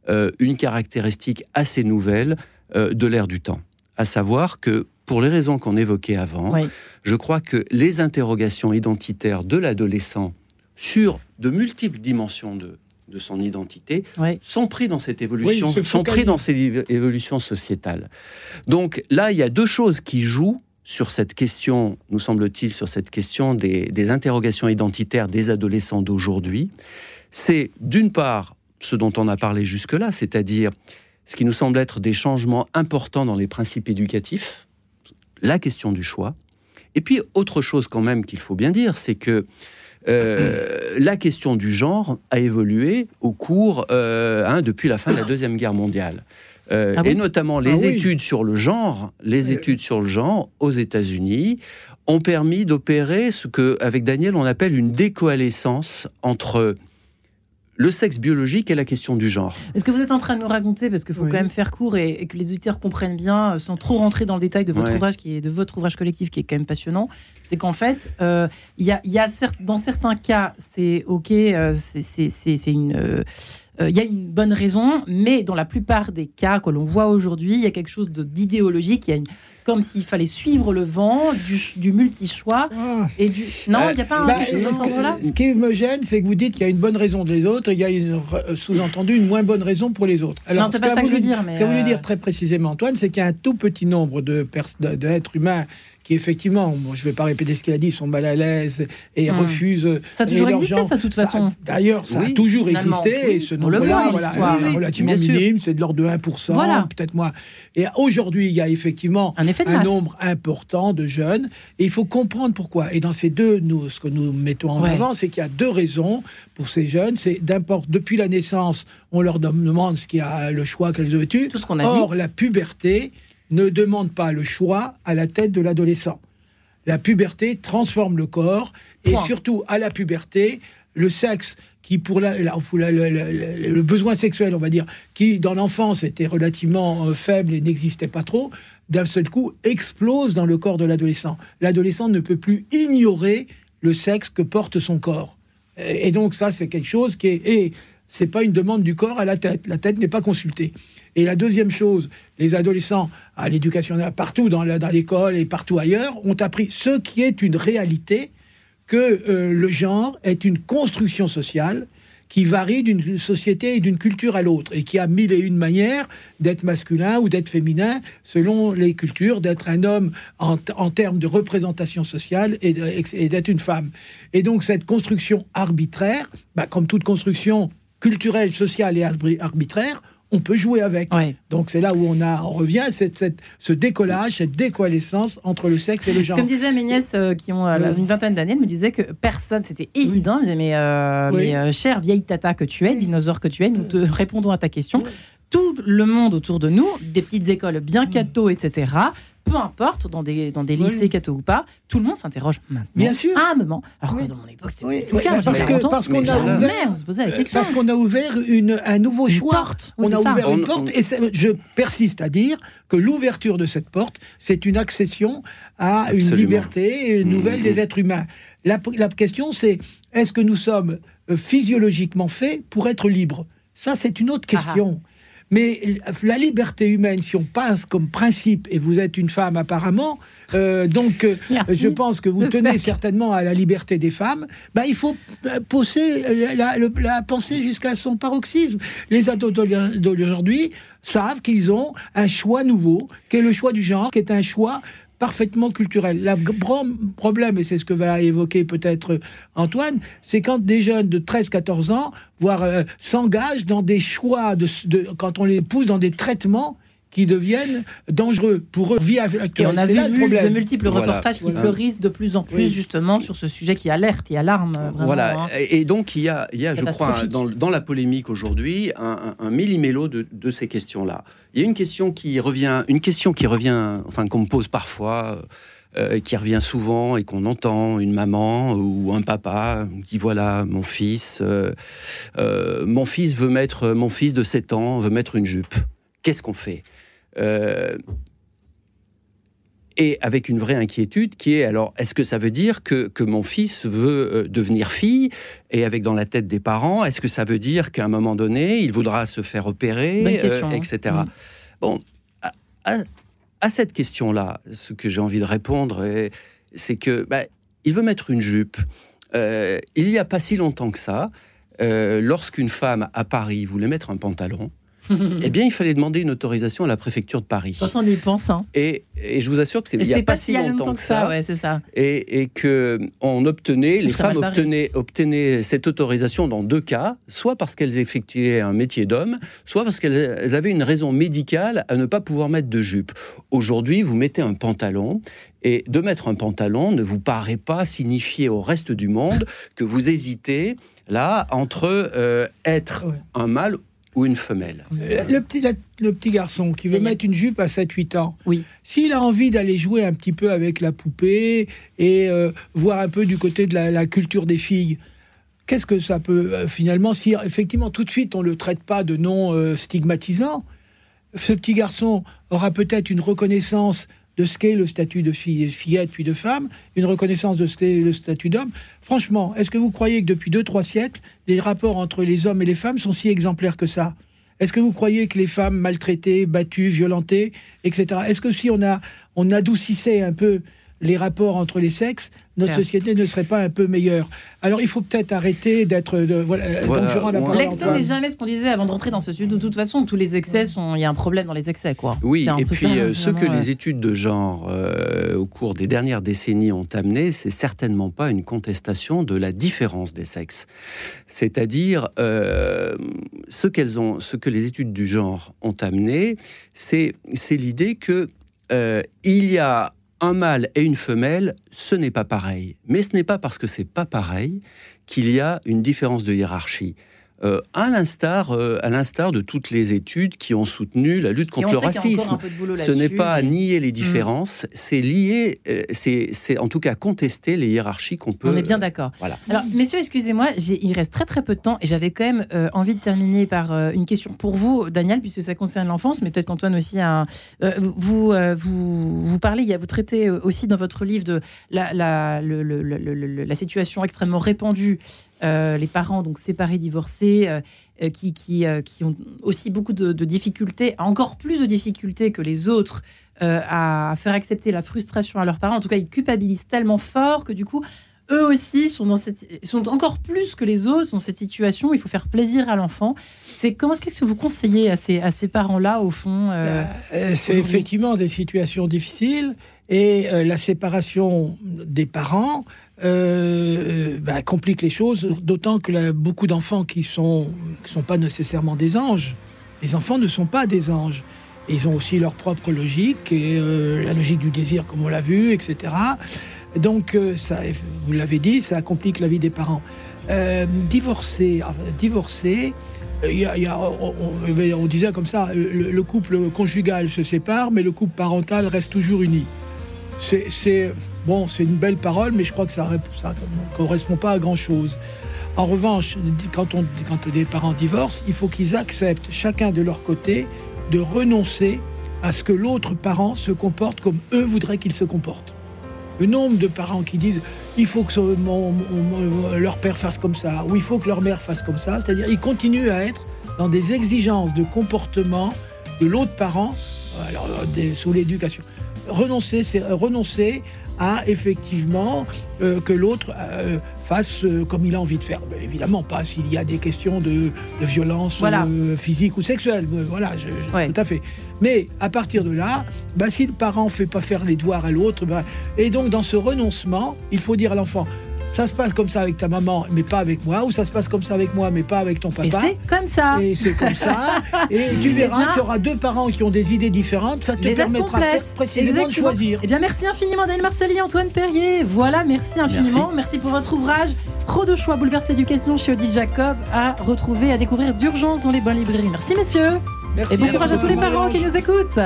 Speaker 3: euh, une caractéristique assez nouvelle euh, de l'ère du temps. À savoir que, pour les raisons qu'on évoquait avant,
Speaker 2: Oui.
Speaker 3: je crois que les interrogations identitaires de l'adolescent sur de multiples dimensions de, de son identité
Speaker 2: Oui.
Speaker 3: sont pris dans cette évolution,
Speaker 4: Oui,
Speaker 3: sont pris dans cette évo- évolution sociétale. Donc là, il y a deux choses qui jouent sur cette question, nous semble-t-il, sur cette question des, des interrogations identitaires des adolescents d'aujourd'hui. C'est d'une part ce dont on a parlé jusque-là, c'est-à-dire ce qui nous semble être des changements importants dans les principes éducatifs, la question du choix. Et puis, autre chose quand même qu'il faut bien dire, c'est que euh, la question du genre a évolué au cours, euh, hein, depuis la fin de la Deuxième Guerre mondiale. Euh,
Speaker 2: Ah bon?
Speaker 3: et notamment les
Speaker 4: Ah oui.
Speaker 3: études sur le genre, les
Speaker 4: Euh.
Speaker 3: études sur le genre aux États-Unis ont permis d'opérer ce que, avec Daniel, on appelle une décoalescence entre le sexe biologique et la question du genre.
Speaker 2: Est-ce que vous êtes en train de nous raconter, parce qu'il faut
Speaker 4: Oui.
Speaker 2: quand même faire court et, et que les auditeurs comprennent bien, euh, sans trop rentrer dans le détail de votre
Speaker 3: Ouais.
Speaker 2: ouvrage, qui est de votre ouvrage collectif, qui est quand même passionnant, c'est qu'en fait, euh, il y a, il y a certes- dans certains cas, c'est ok, euh, c'est une, euh, euh, il y a une bonne raison, mais dans la plupart des cas que l'on voit aujourd'hui, il y a quelque chose d'idéologique, il y a une comme s'il fallait suivre le vent du, du multi-choix
Speaker 4: Ah.
Speaker 2: et du. Non,
Speaker 3: Euh,
Speaker 2: il n'y a pas un,
Speaker 4: Bah,
Speaker 2: quelque chose de
Speaker 4: ce que- ce qui me gêne, c'est que vous dites qu'il y a une bonne raison des autres et il y a une re- sous-entendu une moins bonne raison pour les autres.
Speaker 2: Non, c'est
Speaker 4: ce
Speaker 2: pas ça que je veux dire, mais,
Speaker 4: Ce voulu
Speaker 2: euh,
Speaker 4: dire très précisément Antoine, c'est qu'il y a un tout petit nombre de- d'êtres humains qui effectivement, bon, je ne vais pas répéter ce qu'il a dit, sont mal à l'aise et
Speaker 2: Hmm.
Speaker 4: refusent.
Speaker 2: Ça a toujours existé,
Speaker 4: genre-
Speaker 2: ça, de toute façon.
Speaker 4: D'ailleurs, ça a
Speaker 3: Oui,
Speaker 4: toujours existé
Speaker 2: Oui,
Speaker 4: et ce
Speaker 2: on le voit
Speaker 4: nombre-là
Speaker 2: dans
Speaker 4: voilà,
Speaker 2: l'histoire.
Speaker 4: est
Speaker 3: Oui,
Speaker 4: relativement minime, c'est de l'ordre de 1%,
Speaker 2: Voilà.
Speaker 4: peut-être moins. Et aujourd'hui, il y a effectivement
Speaker 2: Un effet
Speaker 4: nombre important de jeunes. Et il faut comprendre pourquoi. Et dans ces deux, nous, ce que nous mettons en
Speaker 2: Ouais.
Speaker 4: avant, c'est qu'il y a deux raisons pour ces jeunes. C'est d'importe depuis la naissance, on leur demande ce qui a le choix qu'elles ont eu.
Speaker 2: Tout ce qu'on a
Speaker 4: Or,
Speaker 2: dit.
Speaker 4: la puberté ne demande pas le choix à la tête de l'adolescent. La puberté transforme le corps et
Speaker 2: Point.
Speaker 4: surtout à la puberté, le sexe qui pour la, la- le besoin sexuel, on va dire, qui dans l'enfance était relativement euh, faible et n'existait pas trop, d'un seul coup explose dans le corps de l'adolescent. L'adolescent ne peut plus ignorer le sexe que porte son corps. Et et donc ça, c'est quelque chose qui est et c'est pas une demande du corps à la tête. La tête n'est pas consultée. Et la deuxième chose, les adolescents à l'éducation partout dans l'école et partout ailleurs ont appris ce qui est une réalité que euh, le genre est une construction sociale qui varie d'une société et d'une culture à l'autre et qui a mille et une manières d'être masculin ou d'être féminin selon les cultures, d'être un homme en, termes de représentation sociale et d'être une femme. Et donc cette construction arbitraire, bah, comme toute construction culturelle, sociale et arbitraire, on peut jouer avec.
Speaker 2: Ouais.
Speaker 4: Donc c'est là où on, a, on revient, cette, cette- ce décollage, cette décoalescence entre le sexe et le genre.
Speaker 2: que me disaient mes nièces euh, qui ont euh,
Speaker 4: Oui.
Speaker 2: une vingtaine d'années, elles me disaient que personne, c'était évident. Mais, euh,
Speaker 4: Oui.
Speaker 2: mais, euh, chère vieille tata que tu es, dinosaure que tu es, nous te répondons à ta question. Tout le monde autour de nous, des petites écoles bien catho, etc., peu importe, dans des, dans des
Speaker 4: Oui.
Speaker 2: lycées catho ou pas, tout le monde s'interroge maintenant.
Speaker 4: Bien sûr.
Speaker 2: À un moment. Alors
Speaker 4: Oui.
Speaker 2: que dans mon époque, c'était
Speaker 4: Oui,
Speaker 2: cas.
Speaker 4: parce que-
Speaker 2: contente.
Speaker 4: parce qu'on
Speaker 3: a
Speaker 4: ouvert-
Speaker 2: on se posait la question.
Speaker 4: Parce qu'on a ouvert une, un nouveau
Speaker 2: Une
Speaker 4: choix. on a
Speaker 2: ça.
Speaker 4: ouvert une
Speaker 3: On-
Speaker 4: porte
Speaker 3: on-
Speaker 4: et je persiste à dire que l'ouverture de cette porte, c'est une accession à une liberté nouvelle
Speaker 3: Mhm.
Speaker 4: des êtres humains. La, la question, c'est est-ce que nous sommes euh, physiologiquement faits pour être libres? Ça, c'est une autre
Speaker 2: Ah
Speaker 4: question. Mais la liberté humaine, si on passe comme principe, et vous êtes une femme apparemment, euh, donc euh, je pense que vous tenez certainement à la liberté des femmes, bah, il faut euh, pousser la, pensée jusqu'à son paroxysme. Les ados d'aujourd'hui savent qu'ils ont un choix nouveau, qui est le choix du genre, qui est un choix parfaitement culturel. Le problème, et c'est ce que va évoquer peut-être Antoine, c'est quand des jeunes de 13-14 ans, voire euh, s'engagent dans des choix, de- quand on les pousse dans des traitements qui deviennent dangereux pour eux, vie
Speaker 2: Et on a vu de multiples
Speaker 3: Voilà.
Speaker 2: reportages qui
Speaker 4: Voilà.
Speaker 2: fleurissent de plus en plus
Speaker 4: Oui.
Speaker 2: justement sur ce sujet qui alerte et alarme euh, vraiment.
Speaker 3: Voilà,
Speaker 2: hein.
Speaker 3: et donc il y a, il y a je crois, dans, dans la polémique aujourd'hui, un, un, un millimélo de, de ces questions-là. Il y a une question qui revient, une question qui revient, enfin qu'on me pose parfois, euh, qui revient souvent et qu'on entend, une maman ou un papa qui voilà, mon fils, euh, euh, mon fils veut mettre, mon fils de 7 ans veut mettre une jupe. Qu'est-ce qu'on fait? Euh, et avec une vraie inquiétude qui est alors, est-ce que ça veut dire que, que mon fils veut euh, devenir fille Et avec dans la tête des parents, est-ce que ça veut dire qu'à un moment donné, il voudra se faire opérer,
Speaker 2: question, hein.
Speaker 3: etc.
Speaker 2: Mm.
Speaker 3: Bon, à, à- à cette question-là, ce que j'ai envie de répondre, euh, c'est que bah, il veut mettre une jupe. Euh, il n'y a pas si longtemps que ça, euh, lorsqu'une femme à Paris voulait mettre un pantalon, eh bien, il fallait demander une autorisation à la préfecture de Paris.
Speaker 2: Quand on y pense, hein.
Speaker 3: Et, et je vous assure que c'est il n'y a pas,
Speaker 2: pas
Speaker 3: si longtemps, que ça,
Speaker 2: ouais, c'est ça.
Speaker 3: et, et que on obtenait, les femmes obtenaient, obtenaient cette autorisation dans deux cas, soit parce qu'elles effectuaient un métier d'homme, soit parce qu'elles elles avaient une raison médicale à ne pas pouvoir mettre de jupe. Aujourd'hui, vous mettez un pantalon. Et de mettre un pantalon ne vous paraît pas signifier au reste du monde que vous hésitez là entre euh, être
Speaker 4: Ouais.
Speaker 3: un mâle ou une femelle.
Speaker 4: Euh, Le petit, la- le petit garçon qui veut mettre une jupe à 7-8 ans,
Speaker 2: Oui.
Speaker 4: s'il a envie d'aller jouer un petit peu avec la poupée et euh, voir un peu du côté de la, la culture des filles, qu'est-ce que ça peut euh, finalement, si effectivement tout de suite on ne le traite pas de nom euh, stigmatisant, ce petit garçon aura peut-être une reconnaissance de ce qu'est le statut de fille, fillette puis de femme, une reconnaissance de ce qu'est le statut d'homme. Franchement, est-ce que vous croyez que depuis 2-3 siècles, les rapports entre les hommes et les femmes sont si exemplaires que ça? Est-ce que vous croyez que les femmes maltraitées, battues, violentées, etc. Est-ce que si on a on adoucissait un peu les rapports entre les sexes, notre société ne serait pas un peu meilleure. Alors il faut peut-être arrêter d'être. Voilà,
Speaker 3: Voilà,
Speaker 4: à
Speaker 2: L'excès n'est jamais ce qu'on disait avant de rentrer dans ce sujet. De toute façon, tous les excès sont. Il y a un problème dans les excès, quoi.
Speaker 3: Oui, et puis
Speaker 2: ça,
Speaker 3: euh, ce que les études de genre euh, au cours des dernières décennies ont amené, c'est certainement pas une contestation de la différence des sexes. C'est-à-dire euh, ce qu'elles ont, ce que les études du genre ont amené, c'est c'est l'idée que euh, il y a un mâle et une femelle, ce n'est pas pareil. Mais ce n'est pas parce que c'est pas pareil qu'il y a une différence de hiérarchie. Euh, à l'instar, euh, à l'instar de toutes les études qui ont soutenu la lutte contre
Speaker 2: on
Speaker 3: le racisme. Ce n'est pas à nier les différences, c'est lié, euh, c'est c'est en tout cas contester les hiérarchies qu'on peut.
Speaker 2: On est bien d'accord.
Speaker 3: Voilà.
Speaker 2: Alors, messieurs, excusez-moi, il reste très très peu de temps et j'avais quand même euh, envie de terminer par une question pour vous, Daniel, puisque ça concerne l'enfance, mais peut-être qu'Antoine aussi a. un- vous, vous, vous parlez, vous traitez aussi dans votre livre de la, la, le- le- le- le- le- la situation extrêmement répandue, euh, les parents donc séparés, divorcés, euh, euh, qui, qui, euh, qui ont aussi beaucoup de, de difficultés, encore plus de difficultés que les autres. à faire accepter la frustration à leurs parents. En tout cas, ils culpabilisent tellement fort que du coup, eux aussi sont, dans cette, sont encore plus que les autres dans cette situation où il faut faire plaisir à l'enfant. C'est comment est-ce que vous conseillez à ces, à ces parents-là, au fond
Speaker 4: c'est effectivement des situations difficiles et la séparation des parents euh, complique les choses, d'autant que beaucoup d'enfants qui sont qui sont pas nécessairement des anges. Les enfants ne sont pas des anges. Ils ont aussi leur propre logique et euh, la logique du désir, comme on l'a vu, etc. Donc, euh, ça, vous l'avez dit, ça complique la vie des parents. Euh, divorcer, on, disait comme ça, le, le couple conjugal se sépare, mais le couple parental reste toujours uni. C'est- bon, c'est une belle parole, mais je crois que ça ne correspond pas à grand-chose. En revanche, quand, on, quand des parents divorcent, il faut qu'ils acceptent chacun de leur côté de renoncer à ce que l'autre parent se comporte comme eux voudraient qu'il se comporte. Le nombre de parents qui disent il faut que leur père fasse comme ça, ou il faut que leur mère fasse comme ça, c'est-à-dire ils continuent à être dans des exigences de comportement de l'autre parent, alors, euh, des- sous l'éducation. Renoncer, c'est renoncer à effectivement euh, que l'autre euh, fasse euh, comme il a envie de faire. Mais évidemment pas s'il y a des questions de, de violence
Speaker 2: Voilà.
Speaker 4: physique ou sexuelle. Voilà, je- je-
Speaker 2: Ouais.
Speaker 4: tout à fait. Mais à partir de là, bah, si le parent fait pas faire les devoirs à l'autre, bah, et donc dans ce renoncement, il faut dire à l'enfant, ça se passe comme ça avec ta maman, mais pas avec moi, ou ça se passe comme ça avec moi, mais pas avec ton
Speaker 2: Et
Speaker 4: papa.
Speaker 2: c'est comme ça.
Speaker 4: Et c'est comme ça. Et tu
Speaker 2: Eh
Speaker 4: verras qu'il y aura deux parents qui ont des idées différentes. Ça te
Speaker 2: Les
Speaker 4: permettra précisément de
Speaker 2: Exactement.
Speaker 4: choisir.
Speaker 2: Eh bien, merci infiniment, Daniel Marcelli, Antoine Perrier. Voilà, merci infiniment. Merci, pour votre ouvrage. Trop de choix, bouleverse l'éducation chez Odile Jacob à retrouver, à découvrir d'urgence dans les bonnes librairies. Merci, messieurs.
Speaker 4: Merci.
Speaker 2: Et bon courage à tous les parents qui nous écoutent.